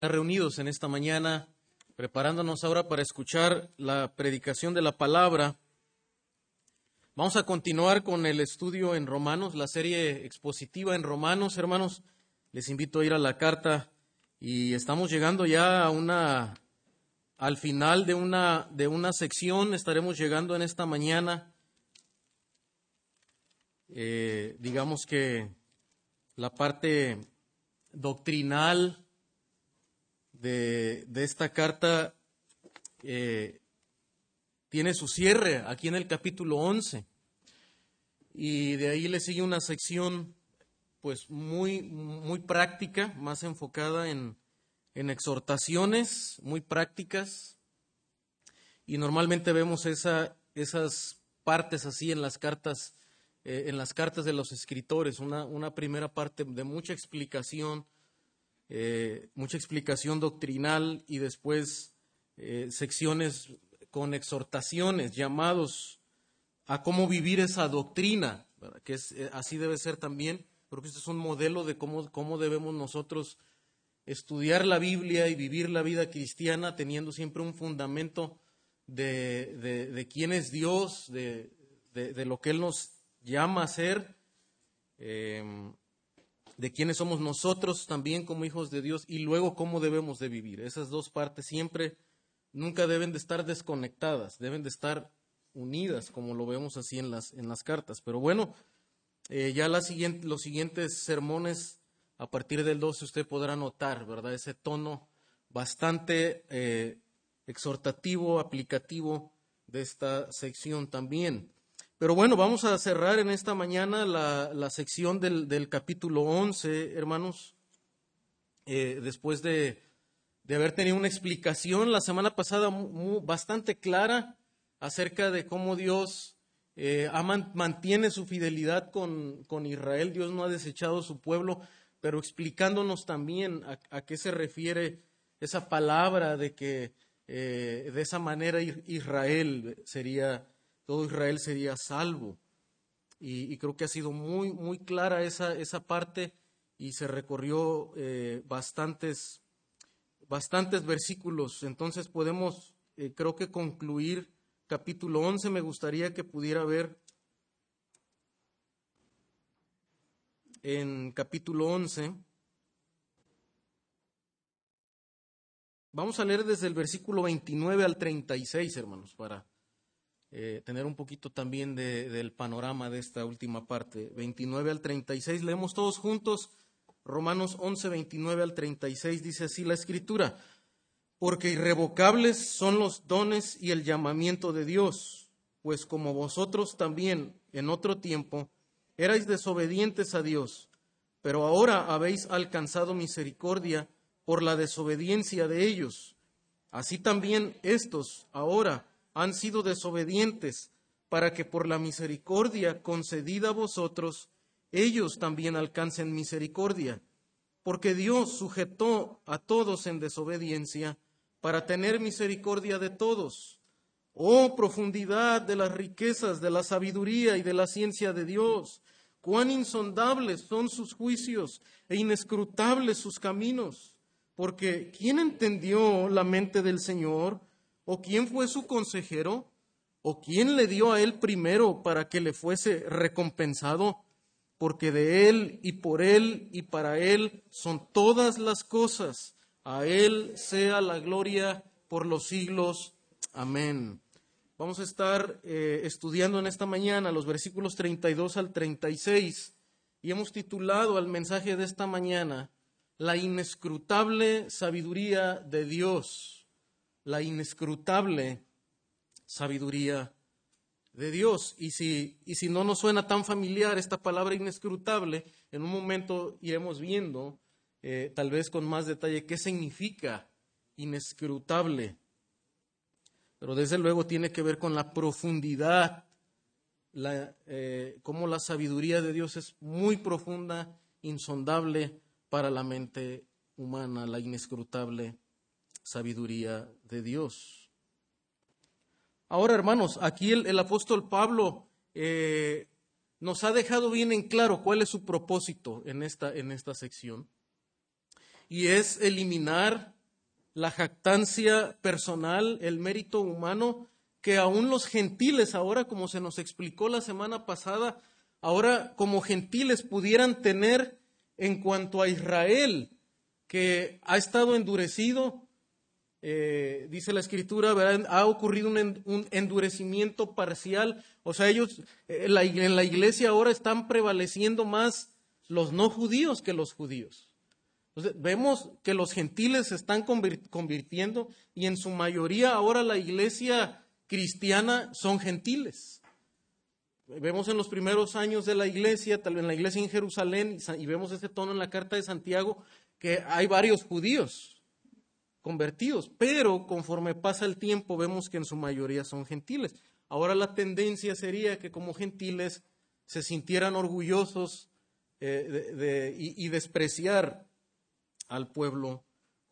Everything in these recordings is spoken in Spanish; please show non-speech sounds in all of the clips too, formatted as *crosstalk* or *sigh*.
reunidos en esta mañana, preparándonos ahora para escuchar la predicación de la palabra. Vamos a continuar con el estudio en Romanos, la serie expositiva en Romanos, hermanos. Les invito a ir a la carta y estamos llegando ya a una al final de una de una sección, estaremos llegando en esta mañana. Eh, digamos que la parte doctrinal de, esta carta eh, tiene su cierre aquí en el capítulo 11. Y de ahí le sigue una sección pues muy, muy práctica, más enfocada en, en exhortaciones muy prácticas. Y normalmente vemos esa, esas partes así en las cartas, eh, en las cartas de los escritores, una, una primera parte de mucha explicación eh, mucha explicación doctrinal y después eh, secciones con exhortaciones, llamados a cómo vivir esa doctrina, que es, eh, así debe ser también, porque este es un modelo de cómo, cómo debemos nosotros estudiar la Biblia y vivir la vida cristiana teniendo siempre un fundamento de, de, quién es Dios, de, de, lo que Él nos llama a ser de quiénes somos nosotros también como hijos de Dios y luego cómo debemos de vivir. Esas dos partes siempre, nunca deben de estar desconectadas, deben de estar unidas, como lo vemos así en las, en las cartas. Pero bueno, eh, ya la siguiente, los siguientes sermones, a partir del 12, usted podrá notar, ¿verdad? Ese tono bastante eh, exhortativo, aplicativo de esta sección también. Pero bueno, vamos a cerrar en esta mañana la, sección del, capítulo 11, hermanos, eh, después de, haber tenido una explicación la semana pasada bastante clara acerca de cómo Dios eh, mantiene su fidelidad con, Israel, Dios no ha desechado su pueblo, pero explicándonos también a, qué se refiere esa palabra de que eh, de esa manera Israel sería todo Israel sería salvo. Y, creo que ha sido muy, muy clara esa, esa parte y se recorrió eh, bastantes, bastantes versículos. Entonces podemos, eh, creo que concluir capítulo 11. Me gustaría que pudiera ver en capítulo 11. Vamos a leer desde el versículo 29 al 36, hermanos, para eh, tener un poquito también del panorama de esta última parte. 29 al 36, leemos todos juntos. Romanos 11, 29 al 36 dice así la escritura, porque irrevocables son los dones y el llamamiento de Dios, pues como vosotros también en otro tiempo erais desobedientes a Dios, pero ahora habéis alcanzado misericordia por la desobediencia de ellos. Así también estos ahora han sido desobedientes, para que por la misericordia concedida a vosotros, ellos también alcancen misericordia. Porque Dios sujetó a todos en desobediencia para tener misericordia de todos. Oh profundidad de las riquezas, de la sabiduría y de la ciencia de Dios, cuán insondables son sus juicios e inescrutables sus caminos. Porque ¿quién entendió la mente del Señor? ¿O quién fue su consejero? ¿O quién le dio a él primero para que le fuese recompensado? Porque de él y por él y para él son todas las cosas. A él sea la gloria por los siglos. Amén. Vamos a estar eh, estudiando en esta mañana los versículos 32 al 36 y hemos titulado al mensaje de esta mañana La inescrutable sabiduría de Dios la inescrutable sabiduría de Dios. Y si, y si no nos suena tan familiar esta palabra inescrutable, en un momento iremos viendo, eh, tal vez con más detalle, qué significa inescrutable. Pero desde luego tiene que ver con la profundidad, la, eh, cómo la sabiduría de Dios es muy profunda, insondable para la mente humana, la inescrutable sabiduría de Dios. Ahora, hermanos, aquí el, apóstol Pablo eh, nos ha dejado bien en claro cuál es su propósito en esta, en esta sección. y es eliminar la jactancia personal, el mérito humano, que aún los gentiles ahora, como se nos explicó la semana pasada, ahora como gentiles pudieran tener en cuanto a Israel, que ha estado endurecido, eh, dice la escritura, ha ocurrido un, endurecimiento parcial, o sea, ellos eh, en la iglesia ahora están prevaleciendo más los no judíos que los judíos. Entonces, vemos que los gentiles se están convirtiendo y en su mayoría ahora la iglesia cristiana son gentiles. Vemos en los primeros años de la iglesia, tal vez en la iglesia en Jerusalén, y vemos ese tono en la carta de Santiago, que hay varios judíos convertidos, pero conforme pasa el tiempo vemos que en su mayoría son gentiles. Ahora la tendencia sería que como gentiles se sintieran orgullosos eh, y despreciar al pueblo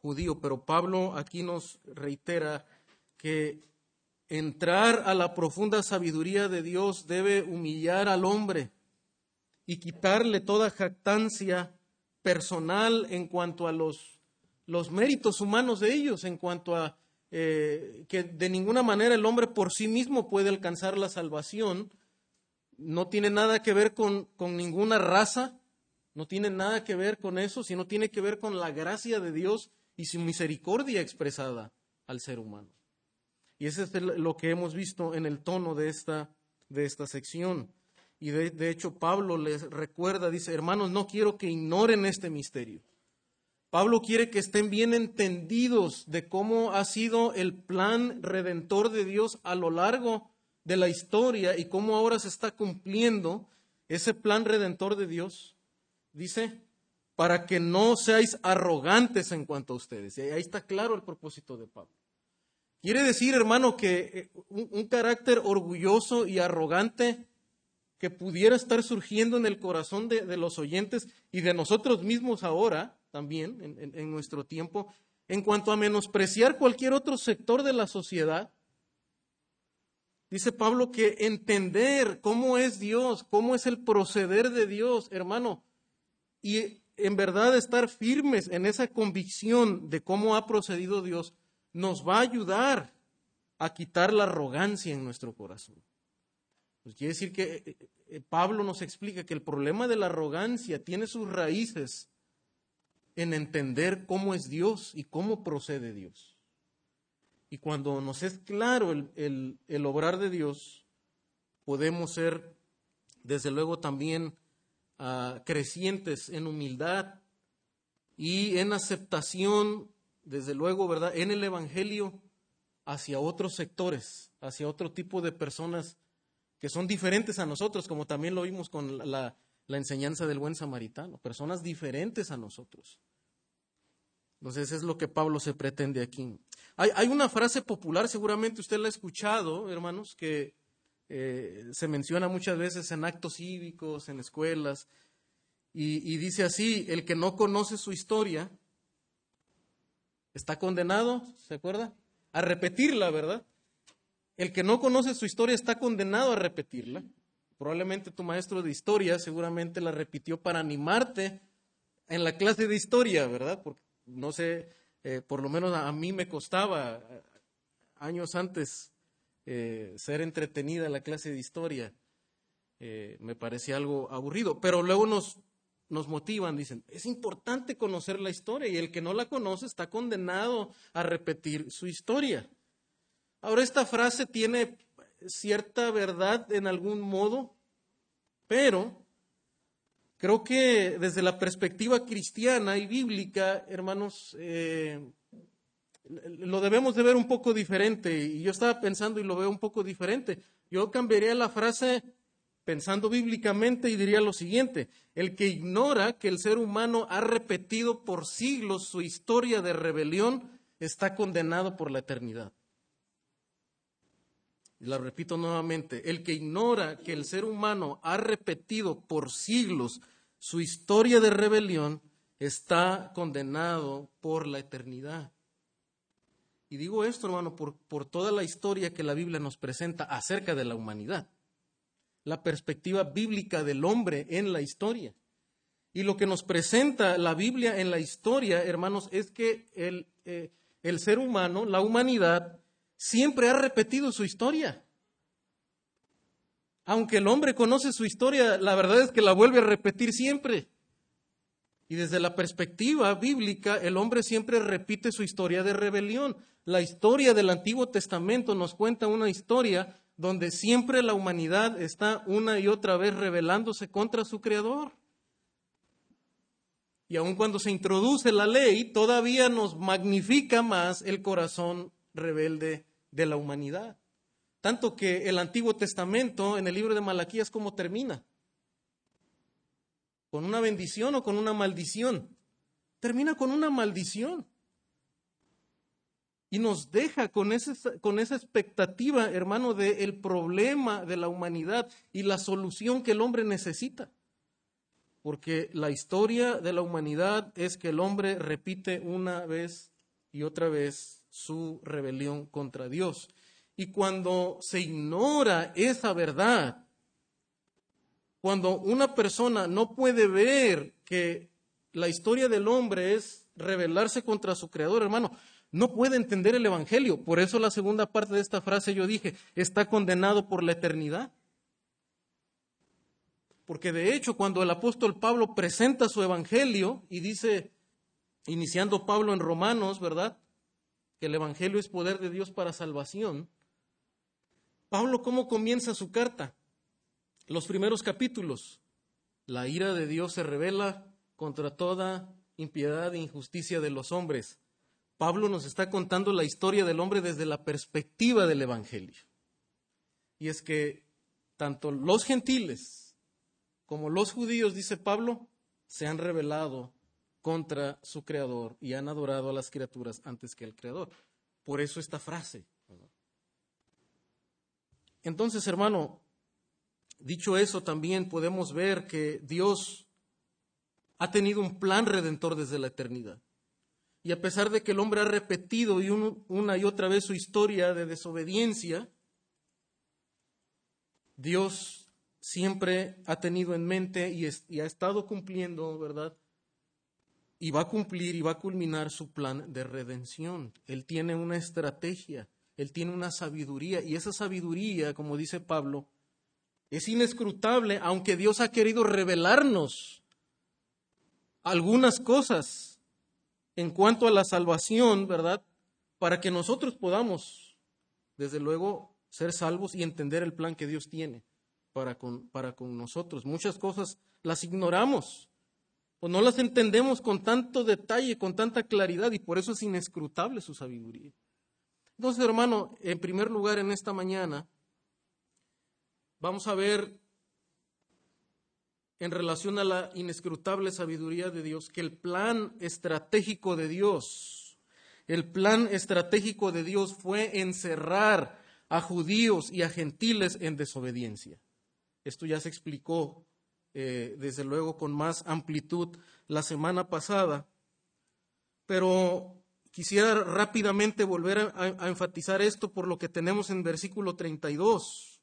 judío. Pero Pablo aquí nos reitera que entrar a la profunda sabiduría de Dios debe humillar al hombre y quitarle toda jactancia personal en cuanto a los, los méritos humanos de ellos, en cuanto a eh, que de ninguna manera el hombre por sí mismo puede alcanzar la salvación. No tiene nada que ver con, ninguna raza, no tiene nada que ver con eso, sino tiene que ver con la gracia de Dios y su misericordia expresada al ser humano. Y eso es lo que hemos visto en el tono de esta, de esta sección. Y de, de hecho Pablo les recuerda, dice, hermanos, no quiero que ignoren este misterio. Pablo quiere que estén bien entendidos de cómo ha sido el plan redentor de Dios a lo largo de la historia y cómo ahora se está cumpliendo ese plan redentor de Dios dice, para que no seáis arrogantes en cuanto a ustedes. Y ahí está claro el propósito de Pablo. Quiere decir, hermano, que eh, un, carácter orgulloso y arrogante que pudiera estar surgiendo en el corazón de, los oyentes y de nosotros mismos ahora, también en nuestro tiempo, en cuanto a menospreciar cualquier otro sector de la sociedad, Dice Pablo que entender cómo es Dios, cómo es el proceder de Dios, hermano, y en verdad estar firmes en esa convicción de cómo ha procedido Dios nos va a ayudar a quitar la arrogancia en nuestro corazón. Pues quiere decir que eh, eh, Pablo nos explica que el problema de la arrogancia tiene sus raíces en entender cómo es Dios y cómo procede Dios. Y cuando nos es claro el, el obrar de Dios, podemos ser, desde luego, también crecientes en humildad y en aceptación, desde luego, ¿verdad?, en el Evangelio hacia otros sectores, hacia otro tipo de personas que son diferentes a nosotros, como también lo vimos con la, enseñanza del buen samaritano, personas diferentes a nosotros. Entonces es lo que Pablo se pretende aquí. Hay, una frase popular, seguramente usted la ha escuchado, hermanos, que eh, se menciona muchas veces en actos cívicos, en escuelas, y, dice así, el que no conoce su historia está condenado, ¿se acuerda? A repetirla, ¿verdad? El que no conoce su historia está condenado a repetirla. Probablemente tu maestro de historia seguramente la repitió para animarte en la clase de historia, ¿verdad? Porque no sé, eh, por lo menos a, mí me costaba eh, años antes eh, ser entretenida en la clase de historia. Me parecía algo aburrido, pero luego nos, nos motivan, dicen, es importante conocer la historia y el que no la conoce está condenado a repetir su historia. Ahora, esta frase tiene cierta verdad en algún modo, pero creo que desde la perspectiva cristiana y bíblica, hermanos, eh, lo debemos de ver un poco diferente. Y yo estaba pensando y lo veo un poco diferente. Yo cambiaría la frase pensando bíblicamente y diría lo siguiente, el que ignora que el ser humano ha repetido por siglos su historia de rebelión está condenado por la eternidad. La repito nuevamente, el que ignora que el ser humano ha repetido por siglos su historia de rebelión está condenado por la eternidad. Y digo esto, hermano, por, por toda la historia que la Biblia nos presenta acerca de la humanidad. La perspectiva bíblica del hombre en la historia. Y lo que nos presenta la Biblia en la historia, hermanos, es que el, eh, el ser humano, la humanidad, siempre ha repetido su historia. Aunque el hombre conoce su historia, la verdad es que la vuelve a repetir siempre. Y desde la perspectiva bíblica, el hombre siempre repite su historia de rebelión. La historia del Antiguo Testamento nos cuenta una historia donde siempre la humanidad está una y otra vez rebelándose contra su Creador. Y aun cuando se introduce la ley, todavía nos magnifica más el corazón rebelde de la humanidad. Tanto que el Antiguo Testamento, en el libro de Malaquías, ¿cómo termina? ¿Con una bendición o con una maldición? Termina con una maldición. Y nos deja con, con esa expectativa, hermano, del problema de la humanidad y la solución que el hombre necesita. Porque la historia de la humanidad es que el hombre repite una vez y otra vez su rebelión contra Dios. Y cuando se ignora esa verdad, cuando una persona no puede ver que la historia del hombre es rebelarse contra su creador, hermano, no puede entender el Evangelio. Por eso la segunda parte de esta frase yo dije, está condenado por la eternidad. Porque de hecho cuando el apóstol Pablo presenta su Evangelio y dice, iniciando Pablo en Romanos, ¿verdad? El Evangelio es poder de Dios para salvación. Pablo, ¿cómo comienza su carta? Los primeros capítulos. La ira de Dios se revela contra toda impiedad e injusticia de los hombres. Pablo nos está contando la historia del hombre desde la perspectiva del Evangelio. Y es que tanto los gentiles como los judíos, dice Pablo, se han rebelado contra su creador y han adorado a las criaturas antes que al creador. Por eso esta frase, entonces, hermano, dicho eso, también podemos ver que Dios ha tenido un plan redentor desde la eternidad. Y a pesar de que el hombre ha repetido una y otra vez su historia de desobediencia, Dios siempre ha tenido en mente y, y, ha estado cumpliendo, ¿verdad? Y va a cumplir y va a culminar su plan de redención. Él tiene una estrategia. Él tiene una sabiduría y esa sabiduría, como dice Pablo, es inescrutable, aunque Dios ha querido revelarnos algunas cosas en cuanto a la salvación, ¿verdad? Para que nosotros podamos, desde luego, ser salvos y entender el plan que Dios tiene para con, para con nosotros. Muchas cosas las ignoramos o no las entendemos con tanto detalle, con tanta claridad y por eso es inescrutable su sabiduría. Entonces, hermano, en primer lugar, en esta mañana, vamos a ver en relación a la inescrutable sabiduría de Dios, que el plan estratégico de Dios, el plan estratégico de Dios fue encerrar a judíos y a gentiles en desobediencia. Esto ya se explicó, eh, desde luego, con más amplitud la semana pasada, pero Quisiera rápidamente volver a, enfatizar esto por lo que tenemos en versículo 32.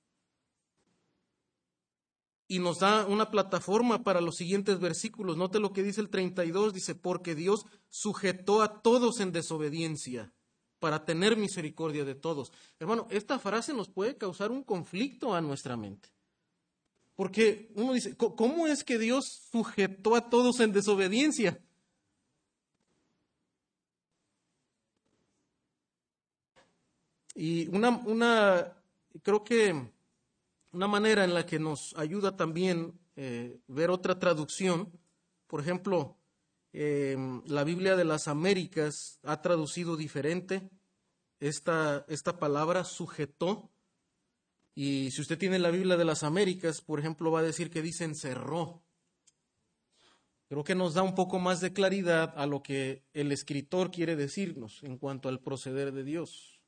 Y nos da una plataforma para los siguientes versículos. Note lo que dice el 32, dice, porque Dios sujetó a todos en desobediencia para tener misericordia de todos. Hermano, esta frase nos puede causar un conflicto a nuestra mente. Porque uno dice, ¿cómo es que Dios sujetó a todos en desobediencia? Y una, una, creo que una manera en la que nos ayuda también eh, ver otra traducción, por ejemplo, em, la Biblia de las Américas ha traducido diferente esta, esta palabra sujetó. Y si usted tiene la Biblia de las Américas, por ejemplo, va a decir que dice encerró. Creo que nos da un poco más de claridad a lo que el escritor quiere decirnos en cuanto al proceder de Dios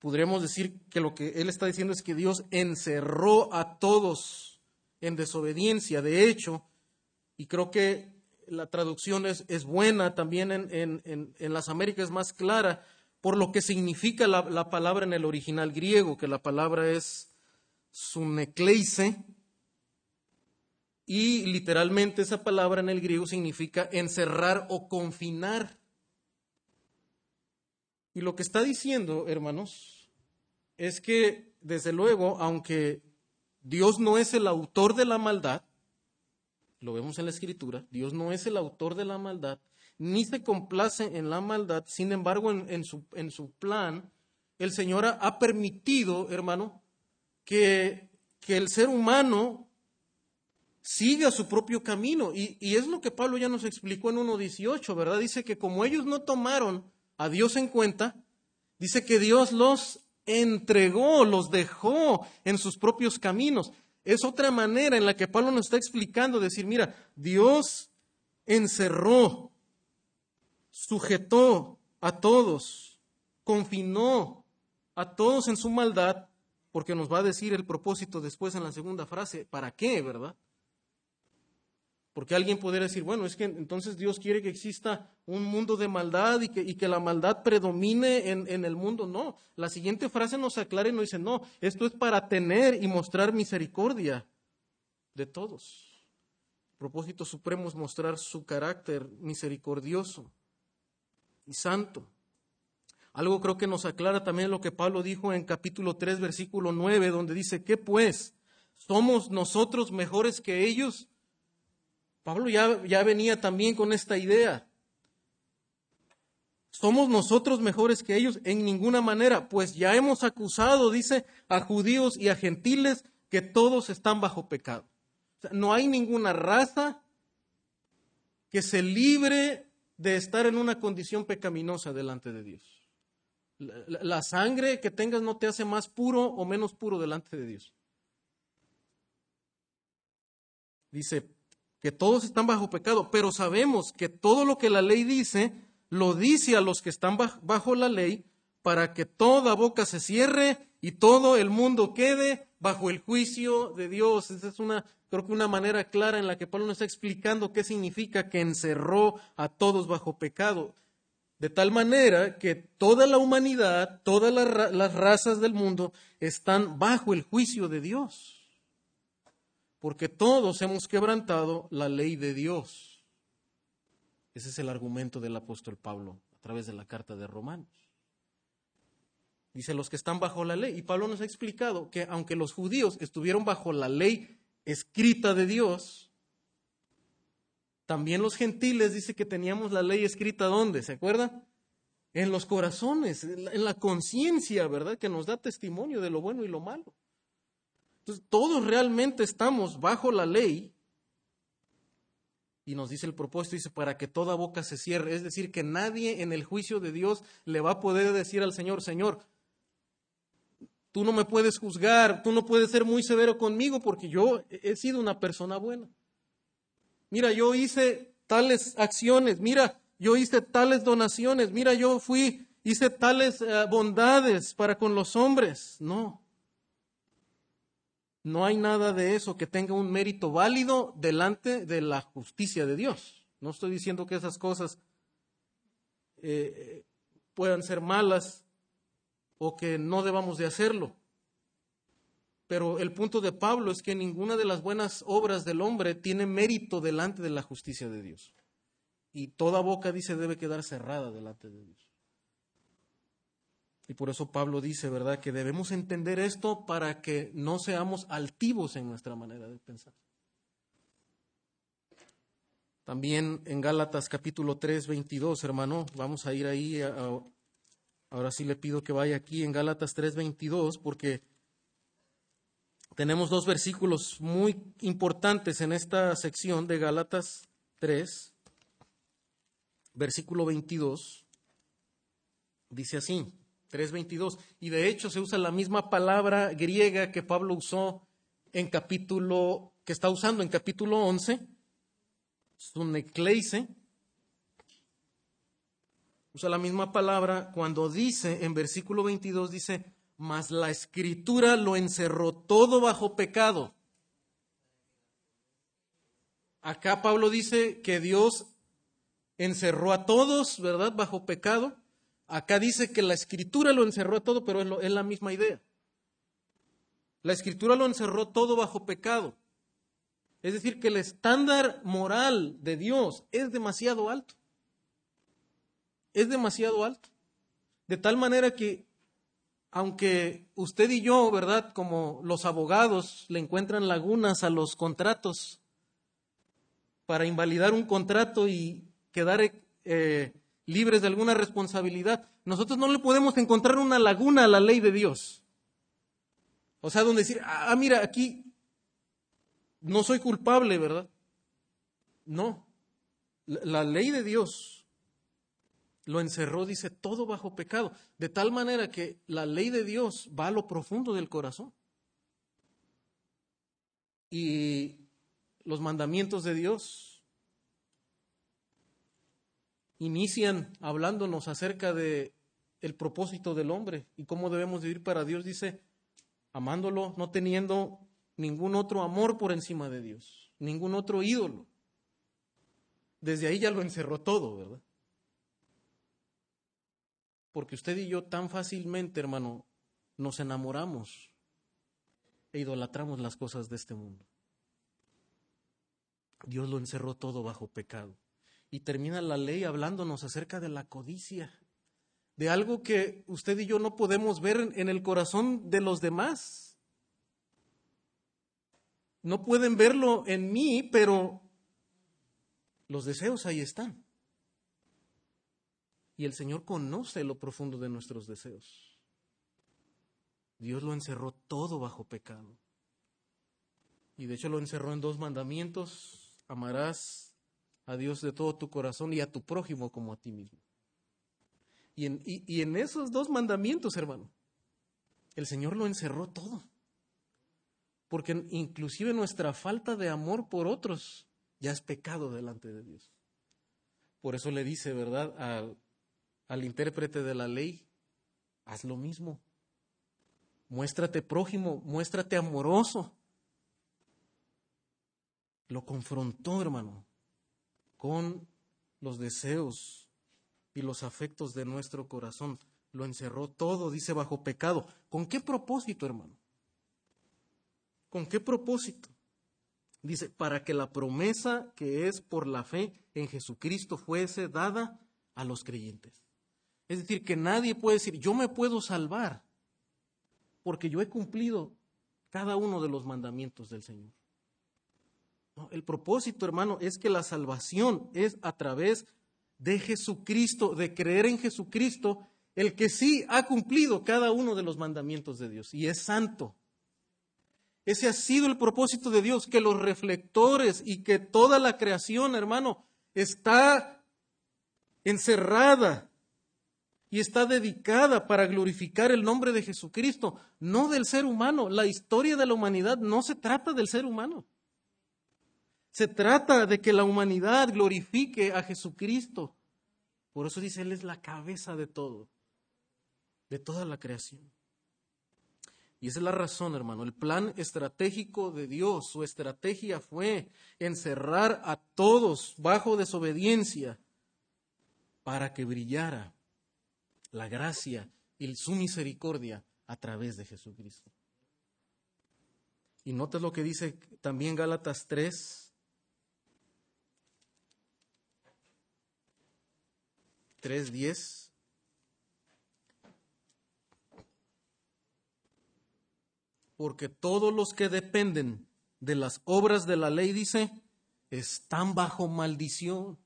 podríamos decir que lo que él está diciendo es que Dios encerró a todos en desobediencia. De hecho, y creo que la traducción es, buena, también en, en, las Américas es más clara, por lo que significa la, la, palabra en el original griego, que la palabra es sunekleise, y literalmente esa palabra en el griego significa encerrar o confinar. Y lo que está diciendo, hermanos, es que, desde luego, aunque Dios no es el autor de la maldad, lo vemos en la escritura, Dios no es el autor de la maldad, ni se complace en la maldad, sin embargo, en, su, plan, el Señor ha, permitido, hermano, que, el ser humano siga su propio camino. Y, y es lo que Pablo ya nos explicó en 1.18, ¿verdad? Dice que como ellos no tomaron a Dios en cuenta, dice que Dios los entregó, los dejó en sus propios caminos. Es otra manera en la que Pablo nos está explicando, decir, mira, Dios encerró, sujetó a todos, confinó a todos en su maldad, porque nos va a decir el propósito después en la segunda frase, ¿para qué, verdad? Porque alguien podría decir, bueno, es que entonces Dios quiere que exista un mundo de maldad y que, la maldad predomine en, en, el mundo. No, la siguiente frase nos aclara y nos dice, no, esto es para tener y mostrar misericordia de todos. El propósito supremo es mostrar su carácter misericordioso y santo. Algo creo que nos aclara también lo que Pablo dijo en capítulo 3, versículo 9, donde dice, ¿qué pues? ¿Somos nosotros mejores que ellos? Pablo ya, ya venía también con esta idea. ¿Somos nosotros mejores que ellos? En ninguna manera, pues ya hemos acusado, dice, a judíos y a gentiles que todos están bajo pecado. no hay ninguna raza que se libre de estar en una condición pecaminosa delante de Dios. la sangre que tengas no te hace más puro o menos puro delante de Dios. Dice, que todos están bajo pecado, pero sabemos que todo lo que la ley dice, lo dice a los que están bajo la ley, para que toda boca se cierre y todo el mundo quede bajo el juicio de Dios. Esa es una, creo que una manera clara en la que Pablo nos está explicando qué significa que encerró a todos bajo pecado. De tal manera que toda la humanidad, todas las razas del mundo están bajo el juicio de Dios porque todos hemos quebrantado la ley de Dios. Ese es el argumento del apóstol Pablo a través de la carta de Romanos. Dice los que están bajo la ley. Y Pablo nos ha explicado que aunque los judíos estuvieron bajo la ley escrita de Dios, también los gentiles dice que teníamos la ley escrita ¿dónde? ¿Se acuerdan? En los corazones, en la conciencia, ¿verdad? Que nos da testimonio de lo bueno y lo malo. Entonces, todos realmente estamos bajo la ley. Y nos dice el propósito, dice, para que toda boca se cierre. Es decir, que nadie en el juicio de Dios le va a poder decir al Señor, Señor, tú no me puedes juzgar, tú no puedes ser muy severo conmigo porque yo he sido una persona buena. Mira, yo hice tales acciones, mira, yo hice tales donaciones, mira, yo fui, hice tales eh, bondades para con los hombres. No, no hay nada de eso que tenga un mérito válido delante de la justicia de Dios. No estoy diciendo que esas cosas eh, puedan ser malas o que no debamos de hacerlo. Pero el punto de Pablo es que ninguna de las buenas obras del hombre tiene mérito delante de la justicia de Dios. Y toda boca, dice, debe quedar cerrada delante de Dios. Y por eso Pablo dice, ¿verdad?, que debemos entender esto para que no seamos altivos en nuestra manera de pensar. También en Gálatas capítulo 3, 22, hermano, vamos a ir ahí. Ahora sí le pido que vaya aquí en Gálatas 3, 22, porque tenemos dos versículos muy importantes en esta sección de Gálatas 3, versículo 22. Dice así. 3.22. Y de hecho se usa la misma palabra griega que Pablo usó en capítulo, que está usando en capítulo 11, sunekleise. Usa la misma palabra cuando dice, en versículo 22 dice, mas la escritura lo encerró todo bajo pecado. Acá Pablo dice que Dios encerró a todos, ¿verdad?, bajo pecado. Acá dice que la escritura lo encerró todo, pero es, la misma idea. La escritura lo encerró todo bajo pecado. Es decir, que el estándar moral de Dios es demasiado alto. Es demasiado alto. De tal manera que, aunque usted y yo, ¿verdad? Como los abogados le encuentran lagunas a los contratos para invalidar un contrato y quedar eh, libres de alguna responsabilidad, nosotros no le podemos encontrar una laguna a la ley de Dios. O sea, donde decir, ah, mira, aquí no soy culpable, ¿verdad? No. La, ley de Dios lo encerró, dice, todo bajo pecado, de tal manera que la ley de Dios va a lo profundo del corazón. Y los mandamientos de Dios inician hablándonos acerca de el propósito del hombre y cómo debemos vivir para Dios, dice, amándolo, no teniendo ningún otro amor por encima de Dios, ningún otro ídolo. Desde ahí ya lo encerró todo, ¿verdad? Porque usted y yo tan fácilmente, hermano, nos enamoramos e idolatramos las cosas de este mundo. Dios lo encerró todo bajo pecado. Y termina la ley hablándonos acerca de la codicia, de algo que usted y yo no podemos ver en el corazón de los demás. No pueden verlo en mí, pero los deseos ahí están. Y el Señor conoce lo profundo de nuestros deseos. Dios lo encerró todo bajo pecado. Y de hecho lo encerró en dos mandamientos. Amarás a Dios de todo tu corazón y a tu prójimo como a ti mismo. Y en, y en esos dos mandamientos, hermano, el Señor lo encerró todo porque inclusive nuestra falta de amor por otros ya es pecado delante de Dios. Por eso le dice, ¿verdad?, al, al intérprete de la ley, haz lo mismo. Muéstrate prójimo, muéstrate amoroso. Lo confrontó, hermano, con los deseos y los afectos de nuestro corazón. Lo encerró todo, dice, bajo pecado. ¿Con qué propósito, hermano? ¿Con qué propósito? Dice, para que la promesa que es por la fe en Jesucristo fuese dada a los creyentes. Es decir, que nadie puede decir, yo me puedo salvar, porque yo he cumplido cada uno de los mandamientos del Señor. el propósito, hermano, es que la salvación es a través de Jesucristo, de creer en Jesucristo, el que sí ha cumplido cada uno de los mandamientos de Dios y es santo. Ese ha sido el propósito de Dios, que los reflectores y que toda la creación, hermano, está encerrada y está dedicada para glorificar el nombre de Jesucristo, no del ser humano. La historia de la humanidad no se trata del ser humano. Se trata de que la humanidad glorifique a Jesucristo. Por eso dice, Él es la cabeza de todo, de toda la creación. Y esa es la razón, hermano. El plan estratégico de Dios, su estrategia fue encerrar a todos bajo desobediencia para que brillara la gracia y su misericordia a través de Jesucristo. Y notas lo que dice también Gálatas 3, 3.10. porque todos los que dependen de las obras de la ley, dice, están bajo maldición.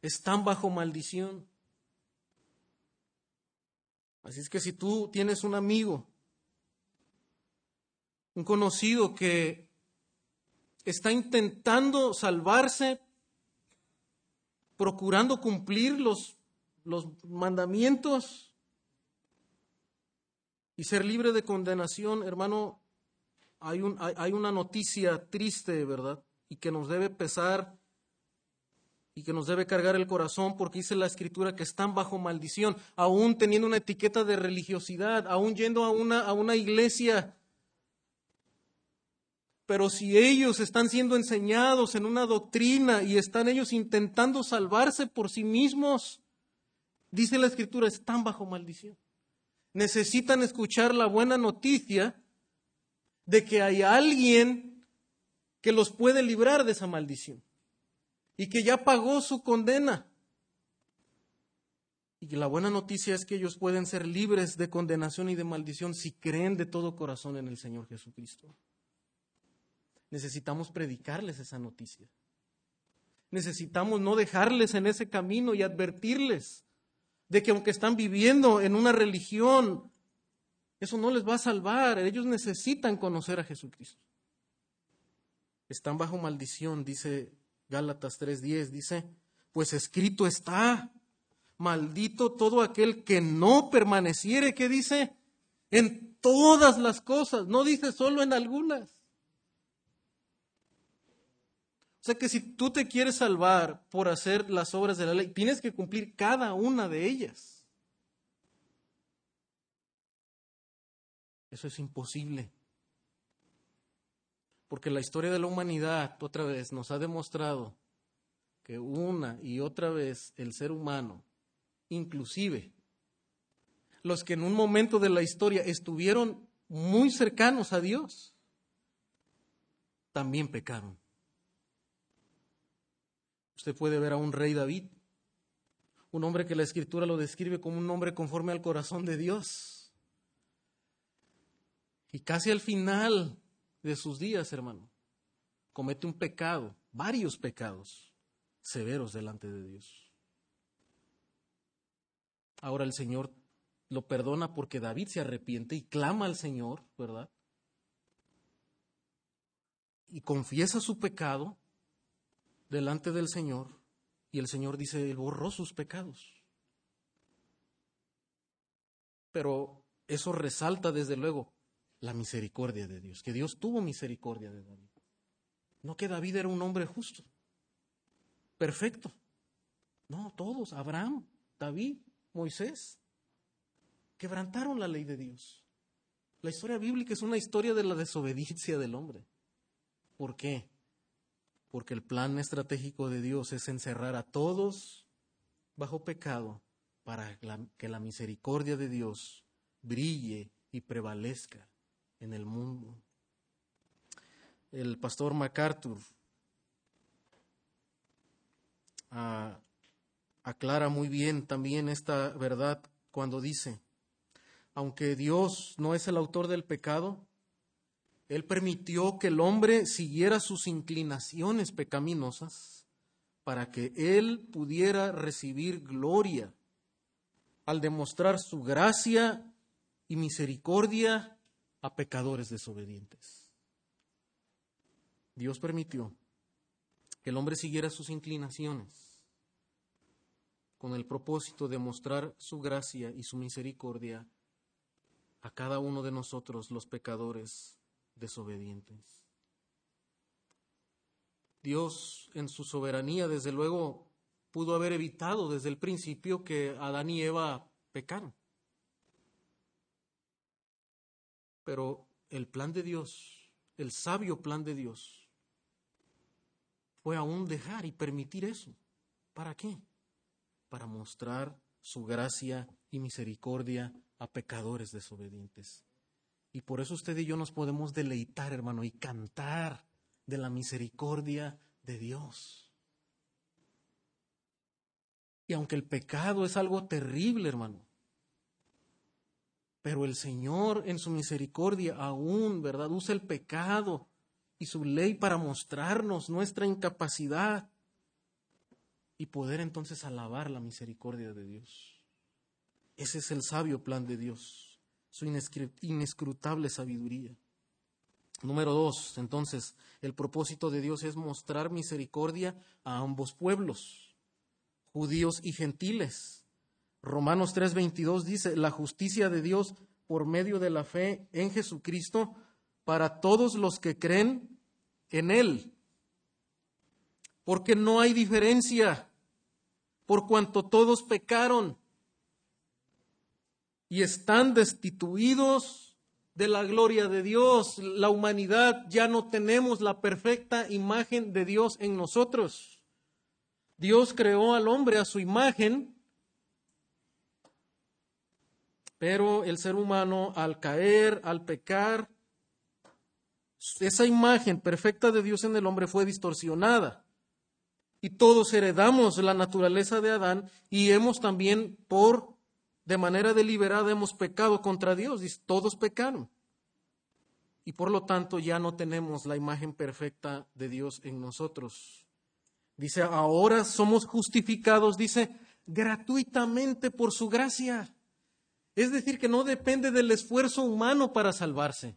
Están bajo maldición. Así es que si tú tienes un amigo, un conocido que está intentando salvarse, procurando cumplir los, mandamientos, y ser libre de condenación, hermano, hay, un, hay, una noticia triste, ¿verdad? Y que nos debe pesar y que nos debe cargar el corazón porque dice la escritura que están bajo maldición, aún teniendo una etiqueta de religiosidad, aún yendo a una, a una iglesia. Pero si ellos están siendo enseñados en una doctrina y están ellos intentando salvarse por sí mismos, dice la escritura, están bajo maldición necesitan escuchar la buena noticia de que hay alguien que los puede librar de esa maldición y que ya pagó su condena. Y la buena noticia es que ellos pueden ser libres de condenación y de maldición si creen de todo corazón en el Señor Jesucristo. Necesitamos predicarles esa noticia. Necesitamos no dejarles en ese camino y advertirles de que aunque están viviendo en una religión, eso no les va a salvar. Ellos necesitan conocer a Jesucristo. Están bajo maldición, dice Gálatas 3:10, dice, pues escrito está, maldito todo aquel que no permaneciere, ¿qué dice? En todas las cosas, no dice solo en algunas. O sea que si tú te quieres salvar por hacer las obras de la ley, tienes que cumplir cada una de ellas. Eso es imposible. Porque la historia de la humanidad, otra vez, nos ha demostrado que una y otra vez el ser humano, inclusive los que en un momento de la historia estuvieron muy cercanos a Dios, también pecaron. Usted puede ver a un rey David, un hombre que la escritura lo describe como un hombre conforme al corazón de Dios. Y casi al final de sus días, hermano, comete un pecado, varios pecados severos delante de Dios. Ahora el Señor lo perdona porque David se arrepiente y clama al Señor, ¿verdad? Y confiesa su pecado delante del Señor y el Señor dice, Él borró sus pecados. Pero eso resalta desde luego la misericordia de Dios, que Dios tuvo misericordia de David. No que David era un hombre justo, perfecto. No, todos, Abraham, David, Moisés, quebrantaron la ley de Dios. La historia bíblica es una historia de la desobediencia del hombre. ¿Por qué? porque el plan estratégico de Dios es encerrar a todos bajo pecado para que la misericordia de Dios brille y prevalezca en el mundo. El pastor MacArthur ah, aclara muy bien también esta verdad cuando dice, aunque Dios no es el autor del pecado, él permitió que el hombre siguiera sus inclinaciones pecaminosas para que Él pudiera recibir gloria al demostrar su gracia y misericordia a pecadores desobedientes. Dios permitió que el hombre siguiera sus inclinaciones con el propósito de mostrar su gracia y su misericordia a cada uno de nosotros los pecadores desobedientes. Dios en su soberanía, desde luego, pudo haber evitado desde el principio que Adán y Eva pecaran. Pero el plan de Dios, el sabio plan de Dios, fue aún dejar y permitir eso. ¿Para qué? Para mostrar su gracia y misericordia a pecadores desobedientes. Y por eso usted y yo nos podemos deleitar, hermano, y cantar de la misericordia de Dios. Y aunque el pecado es algo terrible, hermano, pero el Señor en su misericordia aún, ¿verdad? Usa el pecado y su ley para mostrarnos nuestra incapacidad y poder entonces alabar la misericordia de Dios. Ese es el sabio plan de Dios su inescrutable sabiduría. Número dos, entonces, el propósito de Dios es mostrar misericordia a ambos pueblos, judíos y gentiles. Romanos 3:22 dice, la justicia de Dios por medio de la fe en Jesucristo para todos los que creen en Él. Porque no hay diferencia, por cuanto todos pecaron y están destituidos de la gloria de Dios. La humanidad ya no tenemos la perfecta imagen de Dios en nosotros. Dios creó al hombre a su imagen, pero el ser humano al caer, al pecar, esa imagen perfecta de Dios en el hombre fue distorsionada. Y todos heredamos la naturaleza de Adán y hemos también, por de manera deliberada, hemos pecado contra Dios. Todos pecaron. Y por lo tanto ya no tenemos la imagen perfecta de Dios en nosotros. Dice, ahora somos justificados, dice, gratuitamente por su gracia. Es decir, que no depende del esfuerzo humano para salvarse.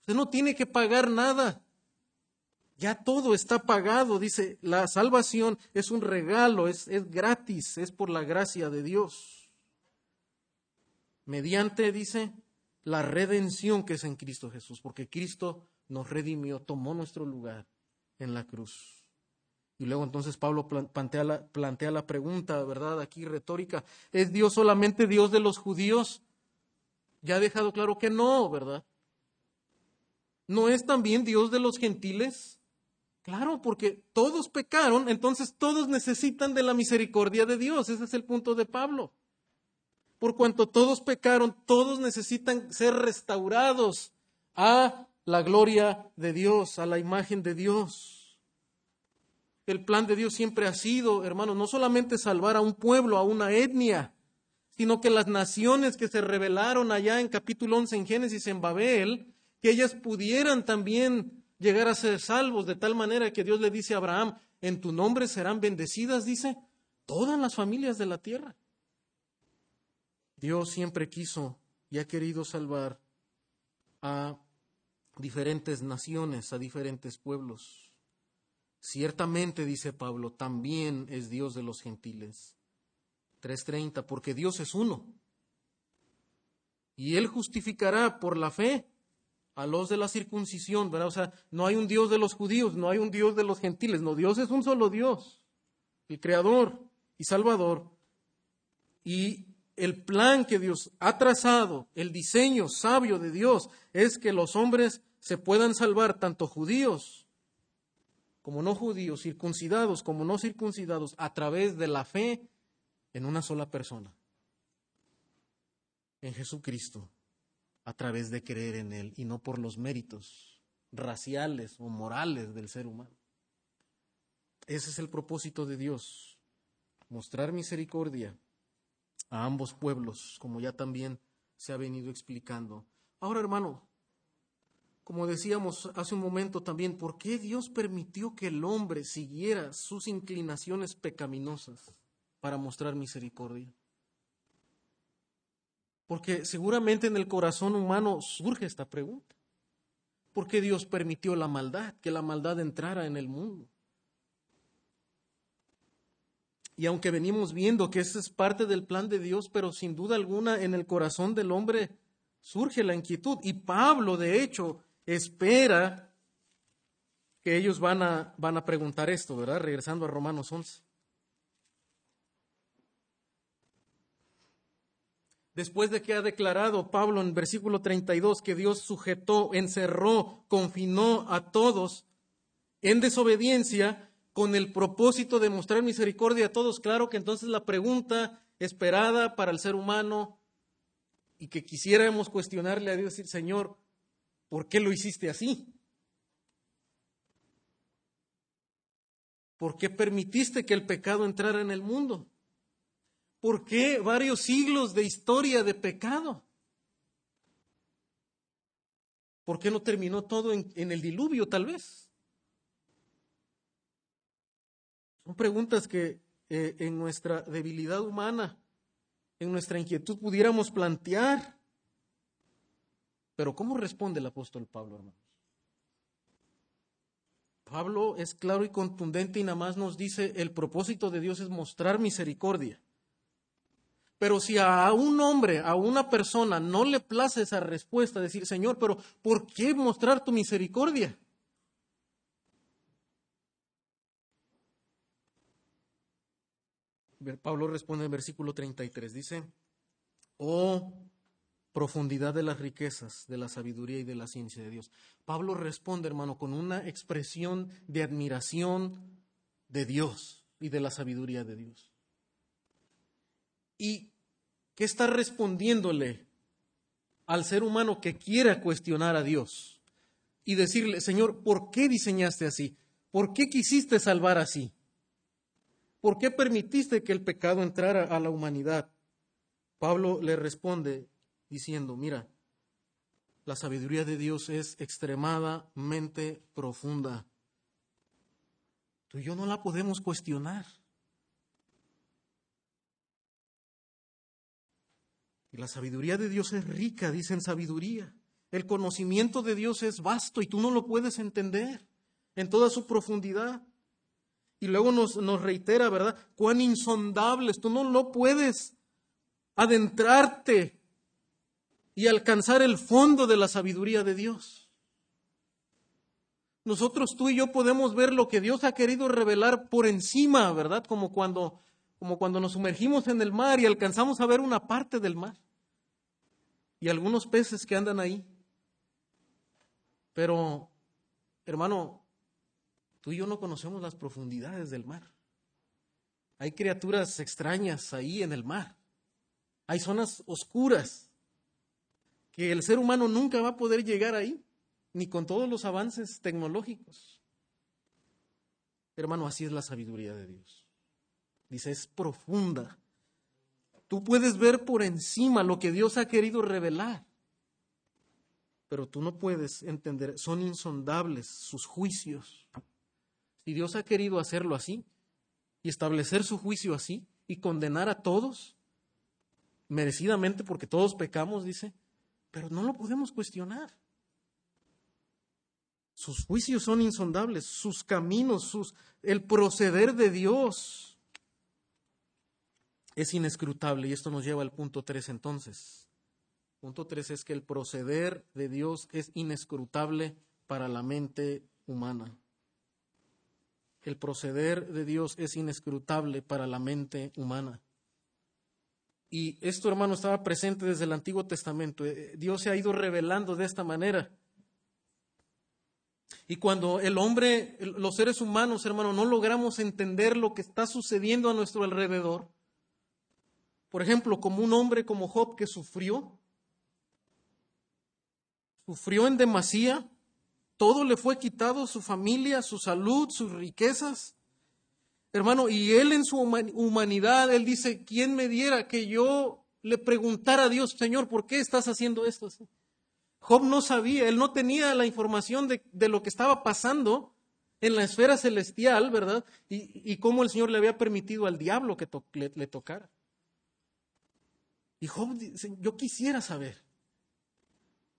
Usted no tiene que pagar nada. Ya todo está pagado. Dice, la salvación es un regalo, es, es gratis, es por la gracia de Dios. Mediante, dice, la redención que es en Cristo Jesús, porque Cristo nos redimió, tomó nuestro lugar en la cruz. Y luego entonces Pablo plantea la, plantea la pregunta, ¿verdad? Aquí retórica, ¿es Dios solamente Dios de los judíos? Ya ha dejado claro que no, ¿verdad? ¿No es también Dios de los gentiles? Claro, porque todos pecaron, entonces todos necesitan de la misericordia de Dios. Ese es el punto de Pablo. Por cuanto todos pecaron, todos necesitan ser restaurados a la gloria de Dios, a la imagen de Dios. El plan de Dios siempre ha sido, hermanos, no solamente salvar a un pueblo, a una etnia, sino que las naciones que se rebelaron allá en capítulo 11 en Génesis en Babel, que ellas pudieran también llegar a ser salvos de tal manera que Dios le dice a Abraham, en tu nombre serán bendecidas, dice, todas las familias de la tierra. Dios siempre quiso y ha querido salvar a diferentes naciones, a diferentes pueblos. Ciertamente, dice Pablo, también es Dios de los gentiles. 3.30, porque Dios es uno. Y Él justificará por la fe a los de la circuncisión, ¿verdad? O sea, no hay un Dios de los judíos, no hay un Dios de los gentiles, no, Dios es un solo Dios, el Creador y Salvador. Y el plan que Dios ha trazado, el diseño sabio de Dios, es que los hombres se puedan salvar, tanto judíos como no judíos, circuncidados como no circuncidados, a través de la fe en una sola persona, en Jesucristo a través de creer en Él y no por los méritos raciales o morales del ser humano. Ese es el propósito de Dios, mostrar misericordia a ambos pueblos, como ya también se ha venido explicando. Ahora, hermano, como decíamos hace un momento también, ¿por qué Dios permitió que el hombre siguiera sus inclinaciones pecaminosas para mostrar misericordia? Porque seguramente en el corazón humano surge esta pregunta. ¿Por qué Dios permitió la maldad, que la maldad entrara en el mundo? Y aunque venimos viendo que esa es parte del plan de Dios, pero sin duda alguna en el corazón del hombre surge la inquietud. Y Pablo, de hecho, espera que ellos van a, van a preguntar esto, ¿verdad? Regresando a Romanos 11. Después de que ha declarado Pablo en versículo 32 que Dios sujetó, encerró, confinó a todos en desobediencia con el propósito de mostrar misericordia a todos, claro que entonces la pregunta esperada para el ser humano y que quisiéramos cuestionarle a Dios, decir, Señor, ¿por qué lo hiciste así? ¿Por qué permitiste que el pecado entrara en el mundo? ¿Por qué varios siglos de historia de pecado? ¿Por qué no terminó todo en, el diluvio tal vez? Son preguntas que eh, en nuestra debilidad humana, en nuestra inquietud pudiéramos plantear. Pero ¿cómo responde el apóstol Pablo, hermanos? Pablo es claro y contundente y nada más nos dice, el propósito de Dios es mostrar misericordia. Pero si a un hombre, a una persona, no le place esa respuesta, decir, Señor, pero ¿por qué mostrar tu misericordia? Pablo responde en versículo 33, dice, oh profundidad de las riquezas, de la sabiduría y de la ciencia de Dios. Pablo responde, hermano, con una expresión de admiración de Dios y de la sabiduría de Dios. Y ¿Qué está respondiéndole al ser humano que quiera cuestionar a Dios? y decirle, Señor, ¿por qué diseñaste así? ¿Por qué quisiste salvar así? ¿Por qué permitiste que el pecado entrara a la humanidad? Pablo le responde diciendo, mira, la sabiduría de Dios es extremadamente profunda. Tú y yo no la podemos cuestionar. Y la sabiduría de Dios es rica, dicen sabiduría. El conocimiento de Dios es vasto y tú no lo puedes entender en toda su profundidad. Y luego nos, nos reitera, ¿verdad? Cuán insondables, tú no lo puedes adentrarte y alcanzar el fondo de la sabiduría de Dios. Nosotros tú y yo podemos ver lo que Dios ha querido revelar por encima, ¿verdad? Como cuando como cuando nos sumergimos en el mar y alcanzamos a ver una parte del mar y algunos peces que andan ahí. Pero, hermano, tú y yo no conocemos las profundidades del mar. Hay criaturas extrañas ahí en el mar. Hay zonas oscuras que el ser humano nunca va a poder llegar ahí, ni con todos los avances tecnológicos. Hermano, así es la sabiduría de Dios. Dice, es profunda. Tú puedes ver por encima lo que Dios ha querido revelar, pero tú no puedes entender, son insondables sus juicios. Si Dios ha querido hacerlo así y establecer su juicio así y condenar a todos, merecidamente porque todos pecamos, dice, pero no lo podemos cuestionar. Sus juicios son insondables, sus caminos, sus, el proceder de Dios es inescrutable y esto nos lleva al punto 3 entonces. Punto 3 es que el proceder de Dios es inescrutable para la mente humana. El proceder de Dios es inescrutable para la mente humana. Y esto, hermano, estaba presente desde el Antiguo Testamento. Eh, Dios se ha ido revelando de esta manera. Y cuando el hombre, los seres humanos, hermano, no logramos entender lo que está sucediendo a nuestro alrededor, por ejemplo, como un hombre como Job que sufrió, sufrió en demasía, todo le fue quitado, su familia, su salud, sus riquezas. Hermano, y él en su humanidad, él dice, ¿quién me diera que yo le preguntara a Dios, Señor, ¿por qué estás haciendo esto Job no sabía, él no tenía la información de, lo que estaba pasando en la esfera celestial, ¿verdad? Y, cómo el Señor le había permitido al diablo que le tocara. Y Job dice, yo quisiera saber.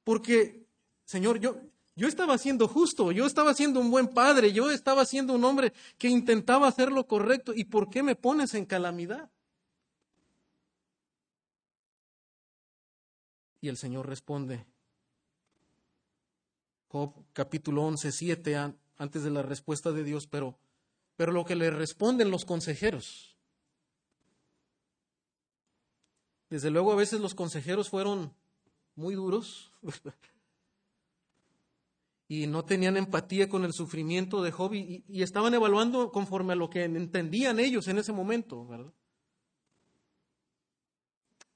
Porque, Señor, yo, yo estaba siendo justo, yo estaba siendo un buen padre, yo estaba siendo un hombre que intentaba hacer lo correcto. ¿Y por qué me pones en calamidad? Y el Señor responde, Job capítulo 11, 7, antes de la respuesta de Dios, pero, pero lo que le responden los consejeros. Desde luego a veces los consejeros fueron muy duros *laughs* y no tenían empatía con el sufrimiento de Job y, estaban evaluando conforme a lo que entendían ellos en ese momento, ¿verdad?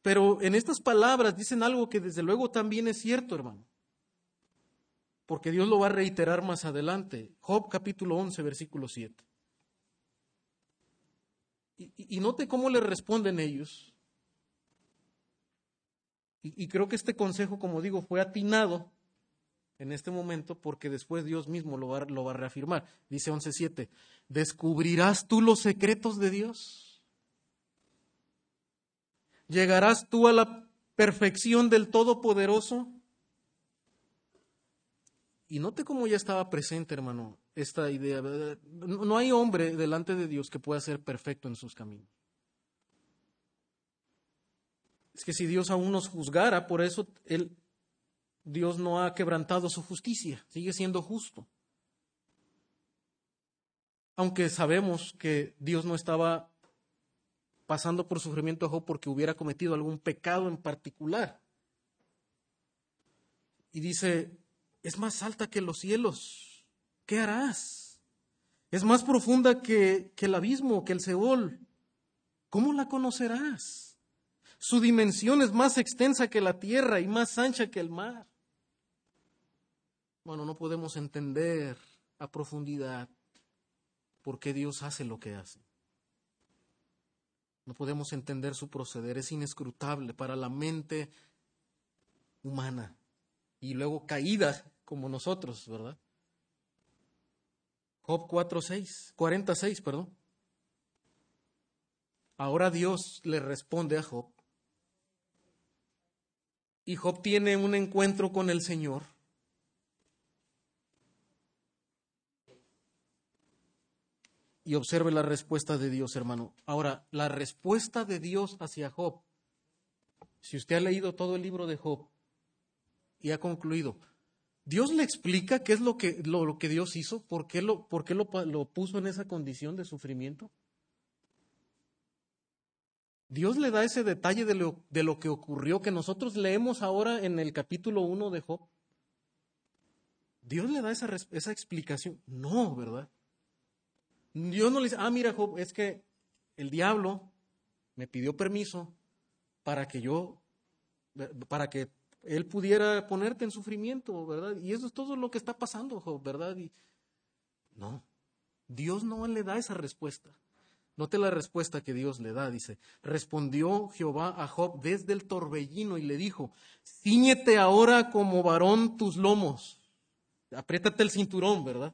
Pero en estas palabras dicen algo que desde luego también es cierto, hermano. Porque Dios lo va a reiterar más adelante. Job capítulo 11, versículo 7. Y, y note cómo le responden ellos. Y, creo que este consejo, como digo, fue atinado en este momento porque después Dios mismo lo va, a reafirmar. Dice 11.7, ¿descubrirás tú los secretos de Dios? ¿Llegarás tú a la perfección del Todopoderoso? Y note cómo ya estaba presente, hermano, esta idea. No hay hombre delante de Dios que pueda ser perfecto en sus caminos. Es que si Dios aún nos juzgara, por eso él, Dios no ha quebrantado su justicia, sigue siendo justo. Aunque sabemos que Dios no estaba pasando por sufrimiento a Job porque hubiera cometido algún pecado en particular. Y dice, es más alta que los cielos, ¿qué harás? Es más profunda que, que el abismo, que el Seol, ¿cómo la conocerás? Su dimensión es más extensa que la tierra y más ancha que el mar. Bueno, no podemos entender a profundidad por qué Dios hace lo que hace. No podemos entender su proceder, es inescrutable para la mente humana y luego caída como nosotros, ¿verdad? Job 4:6, 46, perdón. Ahora Dios le responde a Job. Y Job tiene un encuentro con el Señor. Y observe la respuesta de Dios, hermano. Ahora, la respuesta de Dios hacia Job. Si usted ha leído todo el libro de Job y ha concluido, Dios le explica qué es lo que, lo, que Dios hizo, por qué, lo, por qué lo, lo puso en esa condición de sufrimiento. Dios le da ese detalle de lo, de lo, que ocurrió que nosotros leemos ahora en el capítulo 1 de Job. Dios le da esa, esa explicación. No, ¿verdad? Dios no le dice, ah, mira Job, es que el diablo me pidió permiso para que yo, para que él pudiera ponerte en sufrimiento, ¿verdad? Y eso es todo lo que está pasando, Job, ¿verdad? Y no, Dios no le da esa respuesta. Note la respuesta que Dios le da, dice, respondió Jehová a Job desde el torbellino y le dijo, ciñete ahora como varón tus lomos, apriétate el cinturón, ¿verdad?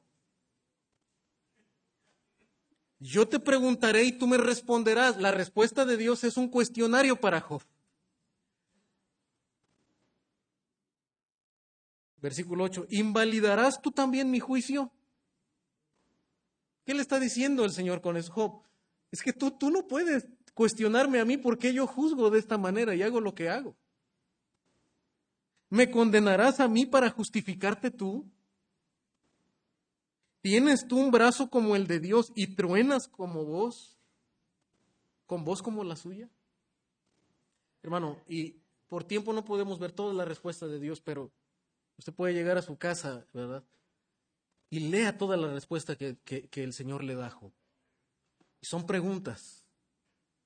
Yo te preguntaré y tú me responderás. La respuesta de Dios es un cuestionario para Job. Versículo 8, ¿invalidarás tú también mi juicio? ¿Qué le está diciendo el Señor con eso, Job? Es que tú, tú no puedes cuestionarme a mí porque yo juzgo de esta manera y hago lo que hago. ¿Me condenarás a mí para justificarte tú? ¿Tienes tú un brazo como el de Dios y truenas como vos? ¿Con voz como la suya? Hermano, y por tiempo no podemos ver toda la respuesta de Dios, pero usted puede llegar a su casa, ¿verdad? Y lea toda la respuesta que, el Señor le da. Son preguntas